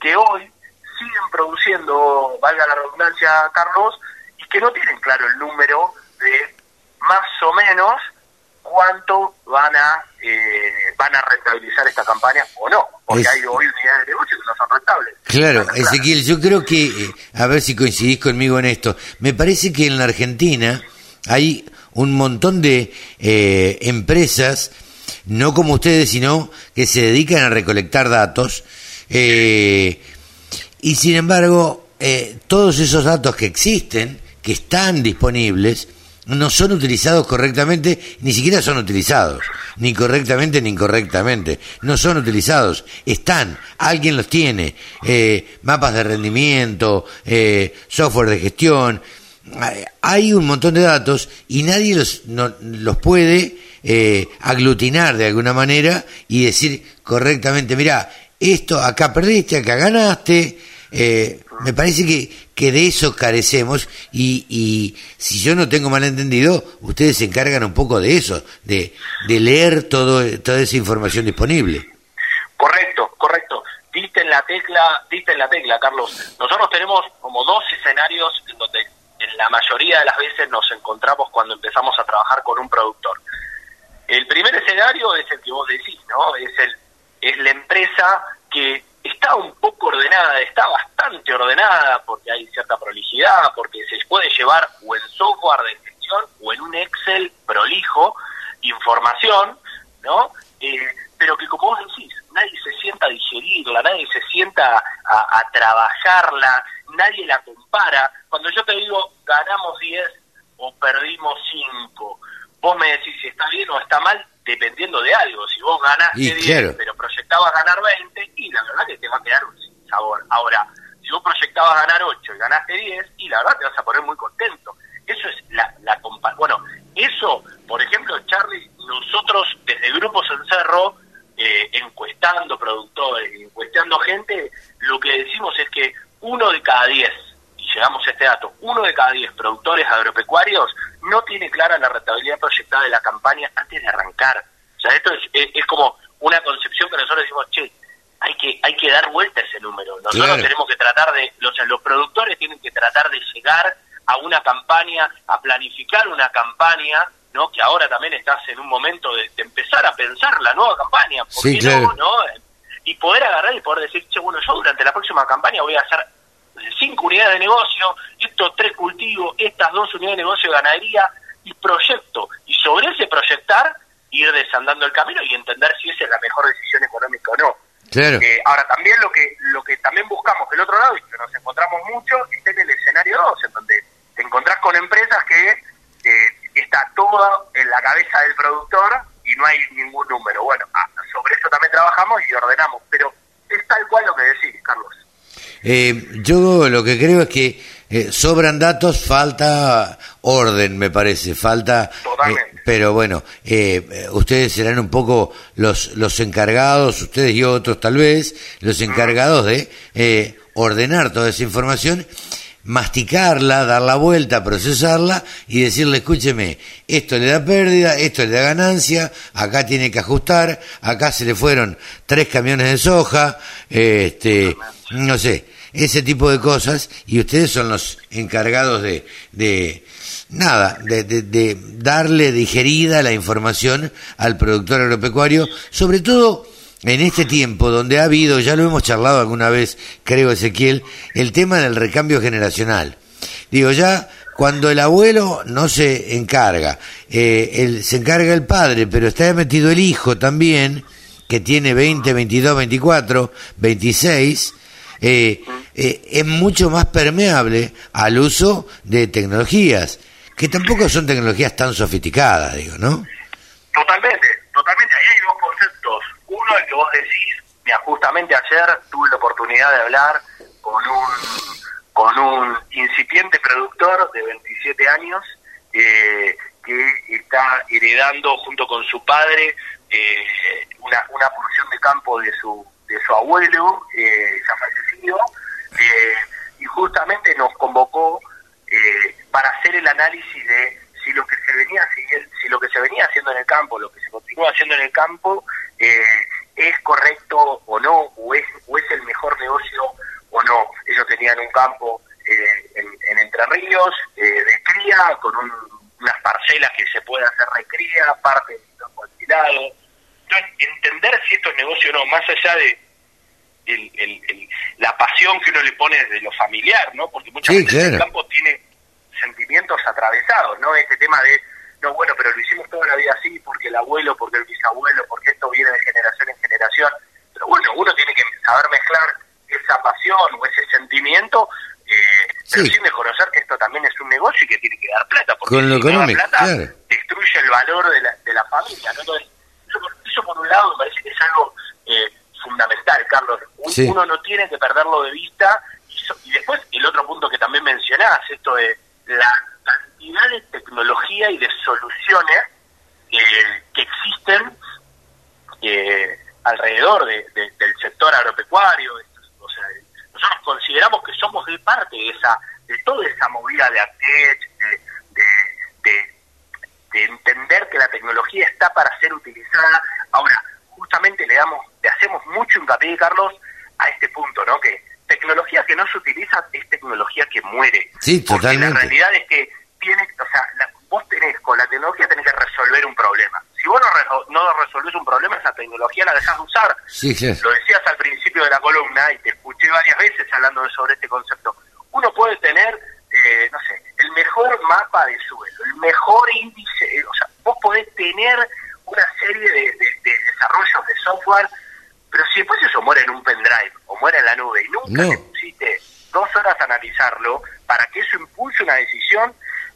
que hoy siguen produciendo, valga la redundancia, Carlos, y que no tienen claro el número de más o menos cuánto van a eh, van a rentabilizar esta campaña o no, porque Es- hay hoy unidades de negocio que no son rentables. Claro. Ezequiel, yo creo que, eh, a ver si coincidís conmigo en esto, me parece que en la Argentina hay un montón de eh, empresas, no como ustedes, sino que se dedican a recolectar datos, eh, y sin embargo, eh, todos esos datos que existen, que están disponibles, no son utilizados correctamente, ni siquiera son utilizados, ni correctamente ni incorrectamente, no son utilizados, están, alguien los tiene, eh, mapas de rendimiento, eh, software de gestión, hay- hay un montón de datos y nadie los, no- los puede eh, aglutinar de alguna manera y decir correctamente, mira, esto acá perdiste, acá ganaste, eh, me parece que, que de eso carecemos y, y si yo no tengo mal entendido, ustedes se encargan un poco de eso, de, de leer todo, toda esa información disponible. Correcto, correcto. Diste en la tecla, diste en la tecla, Carlos. Nosotros tenemos como dos escenarios en donde en la mayoría de las veces nos encontramos cuando empezamos a trabajar con un productor. El primer escenario es el que vos decís, ¿no? Es el es la empresa que está un poco ordenada, está bastante ordenada porque hay cierta prolijidad, porque se puede llevar o en software de gestión o en un Excel prolijo información, ¿no? Eh, pero que como vos decís, nadie se sienta a digerirla, nadie se sienta a, a trabajarla, nadie la compara. Cuando yo te digo ganamos 10 o perdimos 5, vos me decís si está bien o está mal, dependiendo de algo. Si vos ganaste Y 10, claro. pero proyectabas ganar 20, y la verdad que te va a quedar un sabor. Ahora, si vos proyectabas ganar 8 y ganaste 10, y la verdad te vas a poner muy contento. Eso es la, la Bueno, eso, por ejemplo, Charlie, nosotros desde Grupos Encerro, eh, encuestando productores, encuestando gente, lo que decimos es que uno de cada 10, y llegamos a este dato, uno de cada 10 productores agropecuarios no tiene clara la rentabilidad proyectada de la campaña antes de arrancar. O sea, esto es, es, es como una concepción que nosotros decimos, che, hay que hay que dar vuelta a ese número. Nosotros Claro. tenemos que tratar de, los, los productores tienen que tratar de llegar a una campaña, a planificar una campaña, ¿no? Que ahora también estás en un momento de, de empezar a pensar la nueva campaña, ¿por Sí, qué no, claro. no? Y poder agarrar y poder decir, che, bueno, yo durante la próxima campaña voy a hacer cinco unidades de negocio, estos tres cultivos, estas dos unidades de negocio de ganadería y proyecto. Y sobre ese proyectar, ir desandando el camino y entender si esa es la mejor decisión económica o no. Claro. Eh, ahora, también lo que lo que también buscamos del otro lado, y que nos encontramos mucho, es en el escenario 2, en donde te encontrás con empresas que eh, está todo en la cabeza del productor y no hay ningún número. Bueno, ah, sobre eso también trabajamos y ordenamos, pero es tal cual lo que decís, Carlos. Eh, yo lo que creo es que eh, sobran datos, falta orden, me parece, falta... Totalmente. eh, pero bueno, eh, ustedes serán un poco los, los encargados, ustedes y otros tal vez, los encargados de eh, ordenar toda esa información, masticarla, dar la vuelta, procesarla y decirle, escúcheme, esto le da pérdida, esto le da ganancia, acá tiene que ajustar, acá se le fueron tres camiones de soja, este, no sé, ese tipo de cosas y ustedes son los encargados de, de nada, de, de- de darle digerida la información al productor agropecuario, sobre todo en este tiempo donde ha habido, ya lo hemos charlado alguna vez, creo Ezequiel, el tema del recambio generacional. Digo, ya cuando el abuelo no se encarga, eh, se encarga el padre, pero está metido el hijo también, que tiene 20, 22, 24, 26, eh, eh, es mucho más permeable al uso de tecnologías, que tampoco son tecnologías tan sofisticadas, digo, ¿no? Totalmente, totalmente. Ahí hay dos conceptos. Uno, el que vos decís, mira, justamente ayer tuve la oportunidad de hablar con un, con un incipiente productor de 27 años eh, que está heredando junto con su padre eh, una, una porción de campo de su, de su abuelo, eh, ya fallecido, eh, y justamente nos convocó eh, para hacer el análisis de si lo que se venía si lo que se venía haciendo en el campo, lo que se continúa haciendo en el campo, eh, es correcto o no, o es, o es el mejor negocio o no. Ellos tenían un campo eh, en, en Entre Ríos de cría, con un- unas parcelas que se puede hacer recría, parte de alquilado. Entonces, entender si esto es negocio o no, más allá de el- el- el- la pasión que uno le pone desde lo familiar, ¿no? Porque muchas Sí, veces el claro. campo tiene sentimientos atravesados, ¿no? Este tema de, no, bueno, pero lo hicimos toda la vida así, porque el abuelo, porque el bisabuelo, porque esto viene de generación en generación. Pero bueno, uno tiene que saber mezclar esa pasión o ese sentimiento, eh, pero sin desconocer que esto también es un negocio y que tiene que dar plata, porque Con lo si no da plata, claro. destruye el valor de la, de la familia, ¿no? Entonces, eso, por- un lado me parece que es algo eh, fundamental, Carlos. Un- Sí. Uno no tiene que perderlo de vista. Y, so- y después el otro punto que también mencionás, esto de la cantidad de tecnología y de soluciones eh, que existen eh, alrededor de- de- del sector agropecuario. O sea, nosotros consideramos que somos de parte de esa de toda esa movida de ATEC, de, de- de- de entender que la tecnología está para ser utilizada. Ahora, justamente le damos, le hacemos mucho hincapié, Carlos, a este punto, ¿no? Que tecnología que no se utiliza es tecnología que muere. Sí, Porque totalmente. la realidad es que tiene, o sea, la- vos tenés, con la tecnología tenés que resolver un problema. Si vos no, resol- no resolvés un problema, esa tecnología la dejás de usar. Sí. Lo decías al principio de la columna y te escuché varias veces hablando de- sobre este concepto. Uno puede tener, eh, no sé, el mejor mapa de suelo, el mejor índice, eh, o sea, vos podés tener una serie de, de- de desarrollos de software, pero si después eso muere en un pendrive o muere en la nube y nunca No. te pusiste dos horas a analizarlo para que eso impulse una decisión,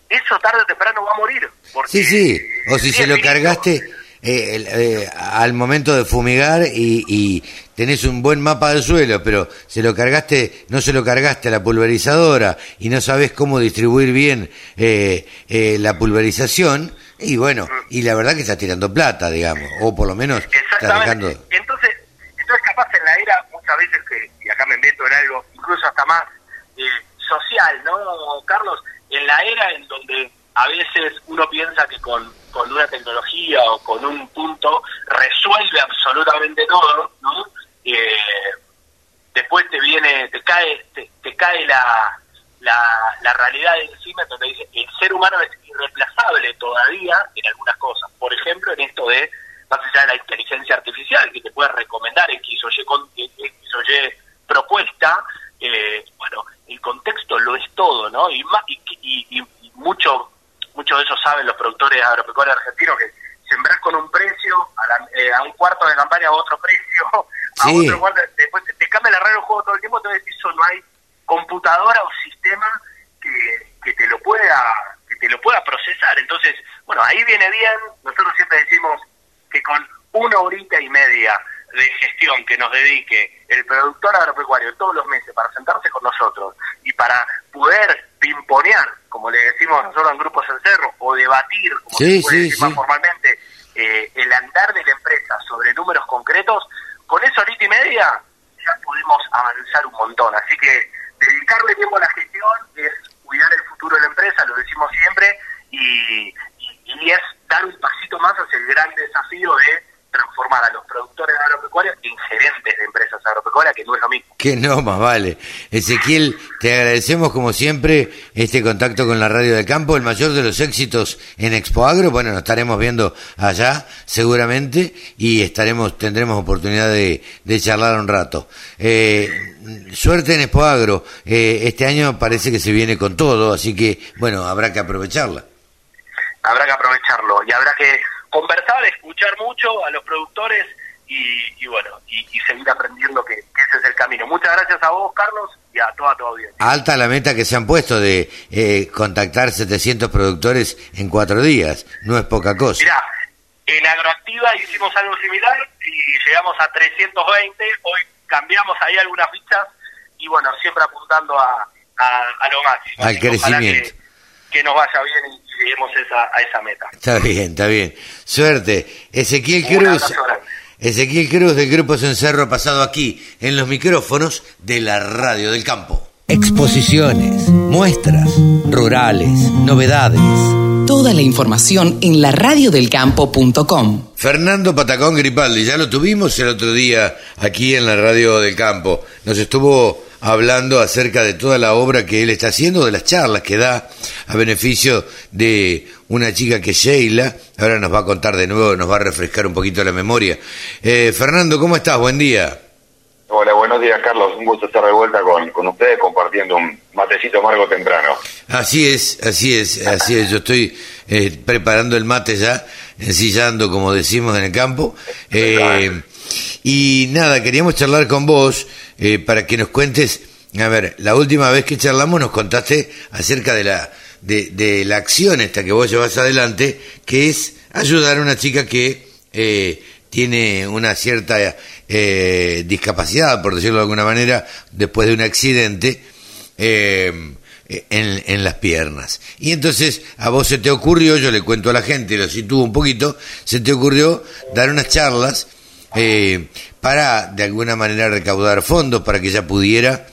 eso tarde o temprano va a morir. Porque Sí, sí. O si se lo cargaste eh, el- eh, al momento de fumigar y, y tenés un buen mapa del suelo, pero se lo cargaste, no se lo cargaste a la pulverizadora y no sabés cómo distribuir bien eh, eh, la pulverización, y bueno, y la verdad que estás tirando plata, digamos, o por lo menos estás Exactamente. dejando... Entonces, entonces capaz en la era, muchas veces que, y acá me meto en algo, incluso hasta más eh, social, ¿no, Carlos? En la era en veces uno piensa que con, con una tecnología o con un punto resuelve absolutamente todo, ¿no? Eh, después te viene, te cae, te, te cae la, la, la realidad de encima donde dice el ser humano es irreemplazable todavía en algunas cosas. Por ejemplo, en esto de, más allá de la inteligencia artificial, que te puede recomendar X o Y, X o Y propuesta, eh, bueno, el contexto lo es todo, ¿no? Y, y, y, y- y mucho, mucho de eso saben los productores agropecuarios argentinos, que sembrás con un precio, a, la- eh, a un cuarto de campaña a otro precio, <laughs> a Sí. otro cuarto, después te, te cambia la regla del juego todo el tiempo, entonces eso no hay computadora o sistema que, que te lo pueda que te lo pueda procesar. Entonces, bueno, ahí viene bien, nosotros siempre decimos que con una horita y media de gestión que nos dedique el productor agropecuario todos los meses para sentarse con nosotros y para poder pimponear, como le decimos nosotros en Grupos El Cerro, o debatir, como Sí, se puede sí, decir sí. más formalmente, eh, el andar de la empresa sobre números concretos, con esa horita y media ya podemos avanzar un montón. Así que dedicarle tiempo a la gestión es cuidar el futuro de la empresa, lo decimos siempre, y, y- y es dar un pasito más hacia el gran desafío de transformar a los productores agropecuarios en gerentes de empresas agropecuarias, que no es lo mismo. Que no, más vale. Ezequiel, te agradecemos como siempre este contacto con la Radio del Campo, el mayor de los éxitos en Expo Agro. Bueno, nos estaremos viendo allá seguramente y estaremos tendremos oportunidad de, de charlar un rato. Eh, suerte en Expo Agro. Eh, este año parece que se viene con todo, así que bueno, habrá que aprovecharla. Habrá que aprovecharlo y habrá que conversar, escuchar mucho a los productores y, bueno, y, seguir aprendiendo que, ese es el camino. Muchas gracias a vos, Carlos, y a toda tu audiencia. Alta la meta que se han puesto de eh, contactar 700 productores en cuatro días, no es poca cosa. Mirá, en Agroactiva hicimos algo similar y llegamos a 320, hoy cambiamos ahí algunas fichas y bueno, siempre apuntando a, a, lo máximo. Al crecimiento. Que, nos vaya bien y lleguemos esa, a esa meta. Está bien, está bien. Suerte. Ezequiel Cruz. Ezequiel Cruz del Grupo Cencerro ha pasado aquí en los micrófonos de la Radio del Campo. Exposiciones, muestras, rurales, novedades. Toda la información en laradiodelcampo.com. Fernando Patacón Gripaldi, ya lo tuvimos el otro día aquí en la Radio del Campo. Nos estuvo hablando acerca de toda la obra que él está haciendo, de las charlas que da a beneficio de una chica que es Sheila. Ahora nos va a contar de nuevo, nos va a refrescar un poquito la memoria. Eh, Fernando, ¿cómo estás? Buen día. Hola, buenos días, Carlos. Un gusto estar de vuelta con, con ustedes compartiendo un matecito amargo temprano. Así es, así es, así es. Yo estoy eh, preparando el mate ya, ensillando, como decimos en el campo. Eh, y nada, queríamos charlar con vos eh, para que nos cuentes, a ver, la última vez que charlamos nos contaste acerca de la, de, la acción esta que vos llevas adelante, que es ayudar a una chica que eh, tiene una cierta eh, discapacidad, por decirlo de alguna manera, después de un accidente. En, en, las piernas. Y entonces a vos se te ocurrió, yo le cuento a la gente, lo sitúo un poquito, se te ocurrió dar unas charlas eh, para de alguna manera recaudar fondos para que ella pudiera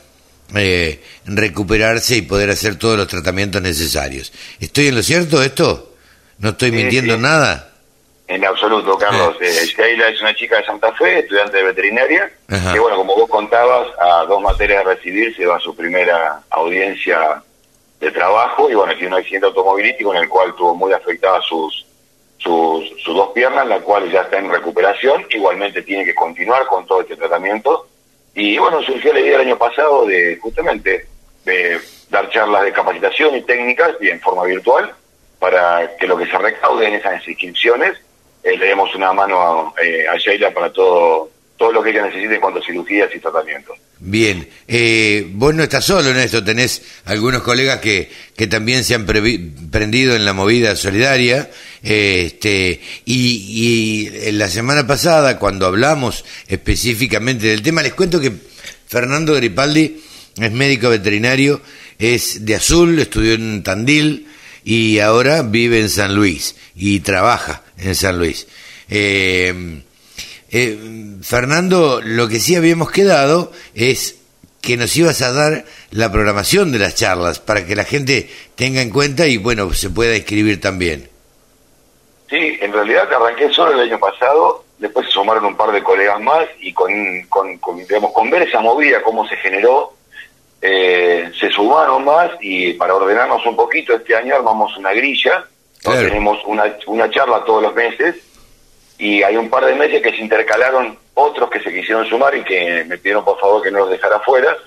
eh, recuperarse y poder hacer todos los tratamientos necesarios. ¿Estoy en lo cierto esto? ¿No estoy mintiendo nada? En absoluto, Carlos. Eh, Sheila es una chica de Santa Fe, estudiante de veterinaria, que bueno, como vos contabas, a dos materias de recibir se va a su primera audiencia de trabajo y bueno, tiene un accidente automovilístico en el cual tuvo muy afectadas sus sus, sus dos piernas, la cual ya está en recuperación, igualmente tiene que continuar con todo este tratamiento. Y bueno, surgió la idea el año pasado de justamente de dar charlas de capacitación y técnicas y en forma virtual para que lo que se recaude en esas inscripciones eh, le demos una mano a, eh, a Sheila para todo todo lo que ella necesite en cuanto a cirugías y tratamientos. Bien, eh, vos no estás solo en esto, tenés algunos colegas que, que también se han prendido en la movida solidaria, este, y, la semana pasada, cuando hablamos específicamente del tema, les cuento que Fernando Gripaldi es médico veterinario, es de Azul, estudió en Tandil y ahora vive en San Luis y trabaja en San Luis. Eh, eh, Fernando, lo que sí habíamos quedado es que nos ibas a dar la programación de las charlas para que la gente tenga en cuenta y bueno, se pueda inscribir también. Sí, en realidad arranqué solo el año pasado, después se sumaron un par de colegas más y con, con, digamos, con ver esa movida, cómo se generó, eh, se sumaron más y para ordenarnos un poquito este año armamos una grilla, tenemos una, una charla todos los meses y hay un par de meses que se intercalaron otros que se quisieron sumar y que me pidieron por favor que no los dejara fuera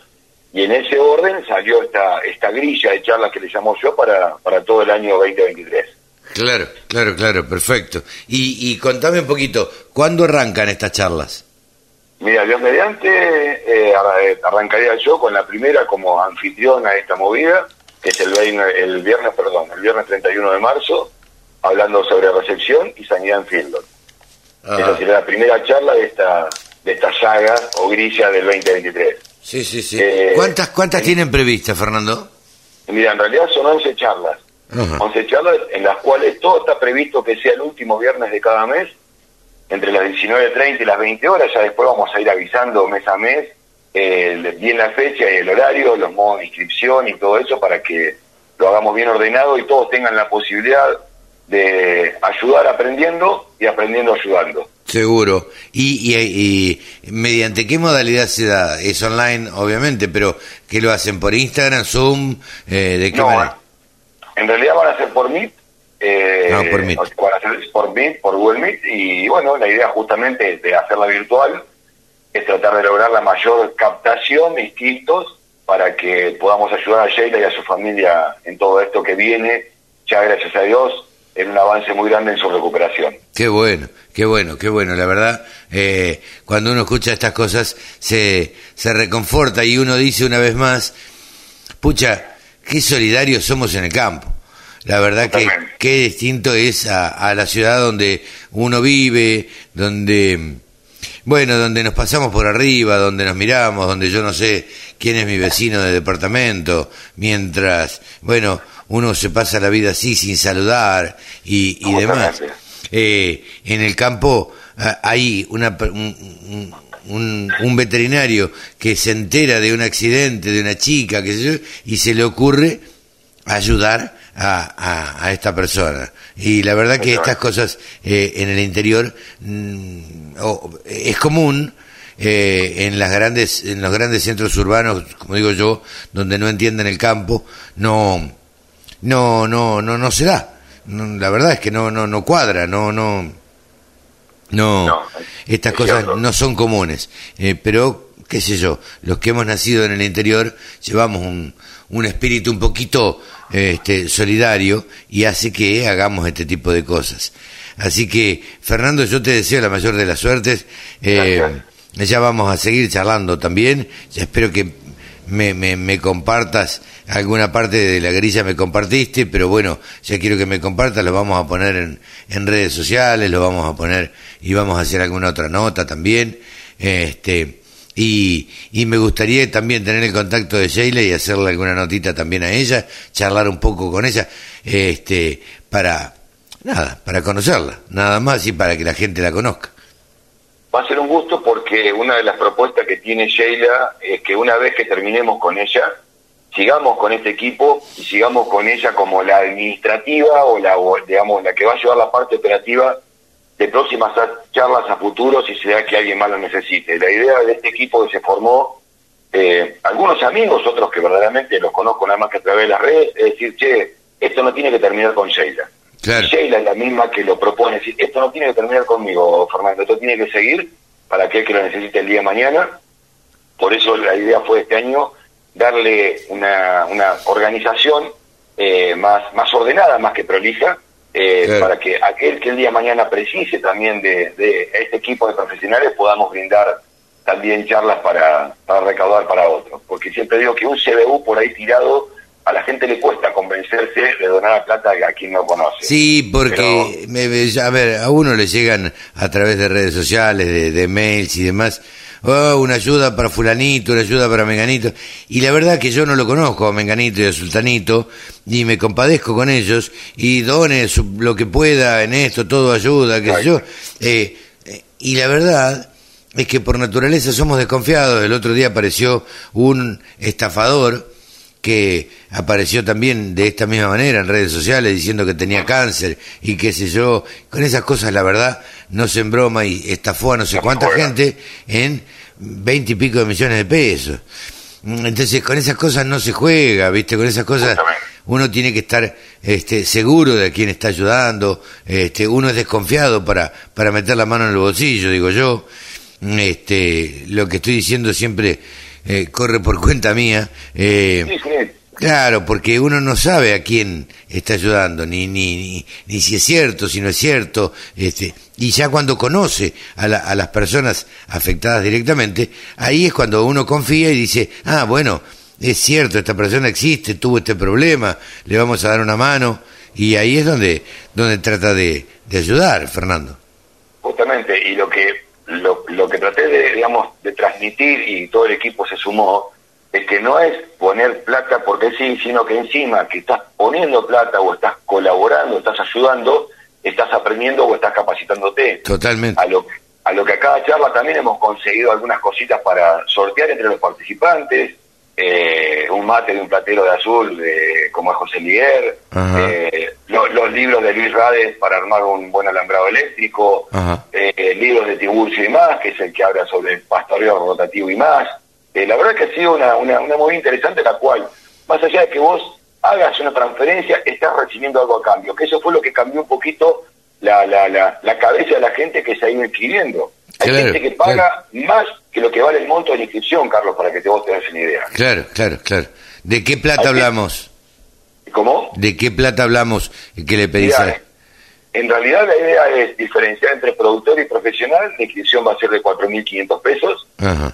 y en ese orden salió esta esta grilla de charlas que le llamo yo para, para todo el año 2023. Claro, claro, claro, perfecto. Y, y contame un poquito, ¿cuándo arrancan estas charlas? Mira, Dios mediante, eh, arrancaría yo con la primera como anfitriona de esta movida, que es el, el viernes, perdón, el viernes 31 de marzo, hablando sobre recepción y sanidad en Fieldon. Ah. Esa será la primera charla de esta de esta saga o grilla del 2023. Sí, sí, sí. Eh, ¿Cuántas, cuántas tienen previstas, Fernando? Mira, en realidad son 11 charlas. 11 charlas en las cuales todo está previsto que sea el último viernes de cada mes, entre las 19.30 y las 20 horas. Ya después vamos a ir avisando mes a mes eh, bien la fecha y el horario, los modos de inscripción y todo eso para que lo hagamos bien ordenado y todos tengan la posibilidad de ayudar aprendiendo y aprendiendo ayudando. Seguro. Y, y, mediante qué modalidad se da? Es online, obviamente, pero ¿qué lo hacen? ¿Por Instagram, Zoom? Eh, ¿De qué manera? En realidad van a ser por Meet. Eh, no, por Meet. Van a ser por Meet, por Google Meet. Y bueno, la idea justamente de hacerla virtual es tratar de lograr la mayor captación de instintos para que podamos ayudar a Sheila y a su familia en todo esto que viene. Ya gracias a Dios, en un avance muy grande en su recuperación. Qué bueno, qué bueno, qué bueno. La verdad, eh, cuando uno escucha estas cosas se, se reconforta y uno dice una vez más, pucha, qué solidarios somos en el campo. La verdad que qué distinto es a, a la ciudad donde uno vive, donde bueno, donde nos pasamos por arriba, donde nos miramos, donde yo no sé quién es mi vecino de departamento, mientras, bueno, uno se pasa la vida así sin saludar y, y demás. Eh, en el campo ah, hay una, un, un, veterinario que se entera de un accidente de una chica, que sé y se le ocurre ayudar a, a, esta persona. Y la verdad que estas cosas eh, en el interior mm, es común. Eh, en las grandes en los grandes centros urbanos como digo yo donde no entienden el campo no no no no no se da la verdad es que no no no cuadra no no no, estas cosas no son comunes eh, pero qué sé yo los que hemos nacido en el interior llevamos un, un espíritu un poquito este, solidario y hace que hagamos este tipo de cosas. Así que, Fernando, yo te deseo la mayor de las suertes. Eh, ya vamos a seguir charlando también. Ya espero que me, me, me, compartas alguna parte de la grilla me compartiste, pero bueno, ya quiero que me compartas, lo vamos a poner en, en redes sociales, lo vamos a poner y vamos a hacer alguna otra nota también. Este, y, y, me gustaría también tener el contacto de Sheila y hacerle alguna notita también a ella, charlar un poco con ella, este, para, nada, para conocerla, nada más y para que la gente la conozca. Va a ser un gusto porque una de las propuestas que tiene Sheila es que una vez que terminemos con ella, sigamos con este equipo y sigamos con ella como la administrativa o la, digamos, la que va a llevar la parte operativa de próximas charlas a futuro si se da que alguien más lo necesite. La idea de este equipo que se formó, eh, algunos amigos, otros que verdaderamente los conozco nada más que a través de las redes, es decir, che, esto no tiene que terminar con Sheila. Sheila es la misma que lo propone, decir, esto no tiene que terminar conmigo, Fernando, esto tiene que seguir para aquel que lo necesite el día de mañana. Por eso la idea fue este año darle una, una organización eh, más, más ordenada, más que prolija, eh, para que aquel que el día de mañana precise también de, este equipo de profesionales podamos brindar también charlas para, para recaudar para otros. Porque siempre digo que un CBU por ahí tirado a la gente le cuesta convencerse de donar la plata a quien no conoce. Sí, porque, a ver, a uno le llegan a través de redes sociales, de, de mails y demás, oh, una ayuda para fulanito, una ayuda para menganito. Y la verdad que yo no lo conozco a menganito y a sultanito, y me compadezco con ellos, y done lo que pueda en esto, todo ayuda, qué sé yo. Eh, eh, y la verdad es que por naturaleza somos desconfiados. El otro día apareció un estafador que apareció también de esta misma manera en redes sociales diciendo que tenía cáncer y qué sé yo, con esas cosas la verdad no se broma y estafó a no sé cuánta gente en veinte y pico de millones de pesos. Entonces con esas cosas no se juega, ¿viste? Con esas cosas uno tiene que estar este, seguro de a quién está ayudando, este, uno es desconfiado para, para meter la mano en el bolsillo, digo yo. Este, lo que estoy diciendo siempre eh, corre por cuenta mía. Eh, claro, porque uno no sabe a quién está ayudando, ni, ni, ni, si es cierto, si no es cierto. Este, y ya cuando conoce a, a las personas afectadas directamente, ahí es cuando uno confía y dice, ah, bueno, es cierto, esta persona existe, tuvo este problema, le vamos a dar una mano. Y ahí es donde, donde trata de, de ayudar, Fernando. Justamente, y lo que lo, lo que traté de, digamos, de transmitir y todo el equipo se sumó, es que no es poner plata porque sí, sino que encima que estás poniendo plata o estás colaborando, estás ayudando, estás aprendiendo o estás capacitándote. Totalmente. A lo, a lo que a cada charla también hemos conseguido algunas cositas para sortear entre los participantes, eh, un mate de un platero de azul de, como es José Miguel, eh, los libros de Luis Rades para armar un buen alambrado eléctrico, eh, libros de Tiburcio y más, que es el que habla sobre el pastoreo rotativo y más. la verdad que ha sido una, una, una muy interesante, la cual, más allá de que vos hagas una transferencia, estás recibiendo algo a cambio, que eso fue lo que cambió un poquito la, la, la, la cabeza de la gente que se ha ido inscribiendo. Hay gente que paga más que lo que vale el monto de la inscripción, Carlos, para que te vos te una idea. Claro, claro, claro. ¿De qué plata hablamos? ¿Cómo? ¿De qué plata hablamos y qué le pedís En realidad la idea es diferenciar entre productor y profesional. La inscripción va a ser de 4.500 pesos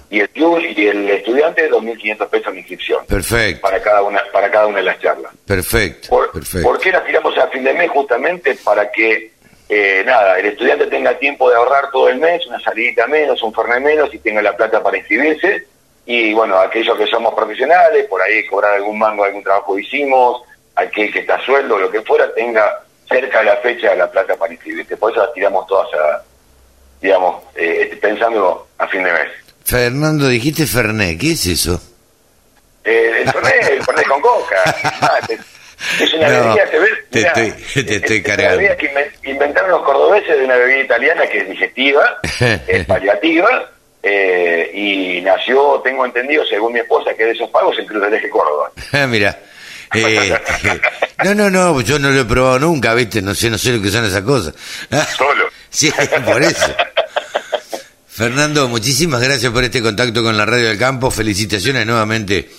y el y el estudiante de 2.500 pesos de inscripción. Perfecto. Para cada una para cada una de las charlas. Perfecto. Por, perfecto. ¿Por qué la tiramos a fin de mes? Justamente para que eh, nada, el estudiante tenga tiempo de ahorrar todo el mes, una salidita menos, un fernet menos y tenga la plata para inscribirse. Y bueno, aquellos que somos profesionales, por ahí cobrar algún mango algún trabajo que hicimos, aquel que está a sueldo, lo que fuera, tenga cerca de la fecha la plata para inscribirse. Por eso las tiramos todas a, digamos, eh, pensando a fin de mes. Fernando, dijiste Fernet, ¿qué es eso? Eh, el Fernet, el Fernet con coca. <laughs> Es una bebida, te, te, te, estoy cargando. Una bebida que inventaron los cordobeses de una bebida italiana que es digestiva, <laughs> es paliativa, eh, y nació, tengo entendido, según mi esposa, que de esos pagos en Cruz del Eje Córdoba. <laughs> Mira. Eh, <laughs> no, no, no, yo no lo he probado nunca, ¿viste? No sé, no sé lo que son esas cosas. Solo. sí, por eso. Fernando, muchísimas gracias por este contacto con la Radio del Campo. Felicitaciones nuevamente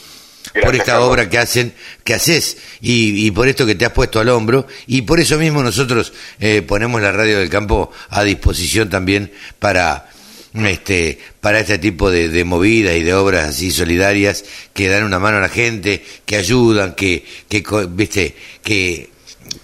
por esta obra que hacen, que haces y, por esto que te has puesto al hombro y por eso mismo nosotros eh, ponemos la radio del campo a disposición también para este para este tipo de, movidas y de obras así solidarias que dan una mano a la gente, que ayudan, que que viste que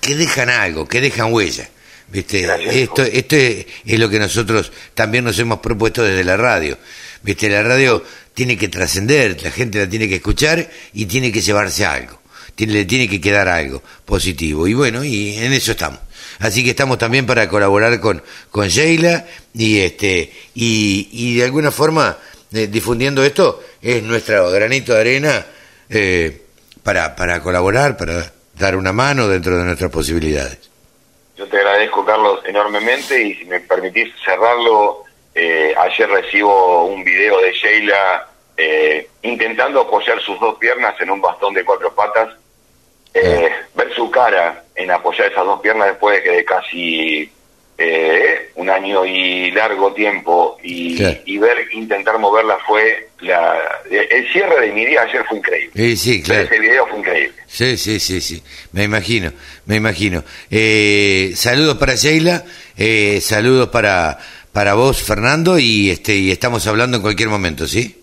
que dejan algo, que dejan huella. ¿Viste? Esto, esto es, es, lo que nosotros también nos hemos propuesto desde la radio. ¿Viste? La radio tiene que trascender, la gente la tiene que escuchar y tiene que llevarse algo, tiene, le tiene que quedar algo positivo. Y bueno, y en eso estamos. Así que estamos también para colaborar con, con Sheila y, este, y, y de alguna forma eh, difundiendo esto es nuestro granito de arena eh, para, para colaborar, para dar una mano dentro de nuestras posibilidades. Yo te agradezco, Carlos, enormemente y si me permitís cerrarlo eh, ayer recibo un video de Sheila eh, intentando apoyar sus dos piernas en un bastón de cuatro patas. Eh, ver su cara en apoyar esas dos piernas después de que de casi un año y largo tiempo y, ver intentar moverla fue la el cierre de mi día ayer fue increíble. Sí, claro. ese video fue increíble. Sí sí sí sí. Me imagino me imagino. Saludos para Sheila saludos para para vos, Fernando, y este y estamos hablando en cualquier momento, ¿sí?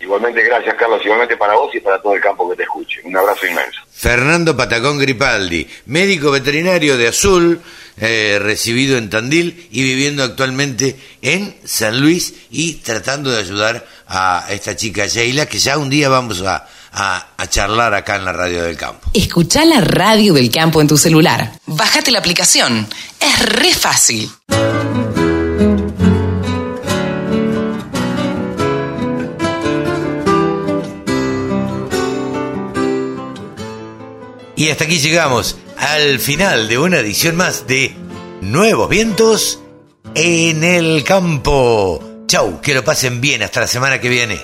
Igualmente, gracias, Carlos. Igualmente para vos y para todo el campo que te escuche. Un abrazo inmenso. Fernando Patacón Gripaldi, médico veterinario de Azul, eh, recibido en Tandil y viviendo actualmente en San Luis y tratando de ayudar a esta chica Sheila, que ya un día vamos a, a, a, charlar acá en la radio del campo. Escucha la radio del campo en tu celular. Bájate la aplicación. Es re fácil. Y hasta aquí llegamos al final de una edición más de Nuevos Vientos en el Campo. Chau, que lo pasen bien hasta la semana que viene.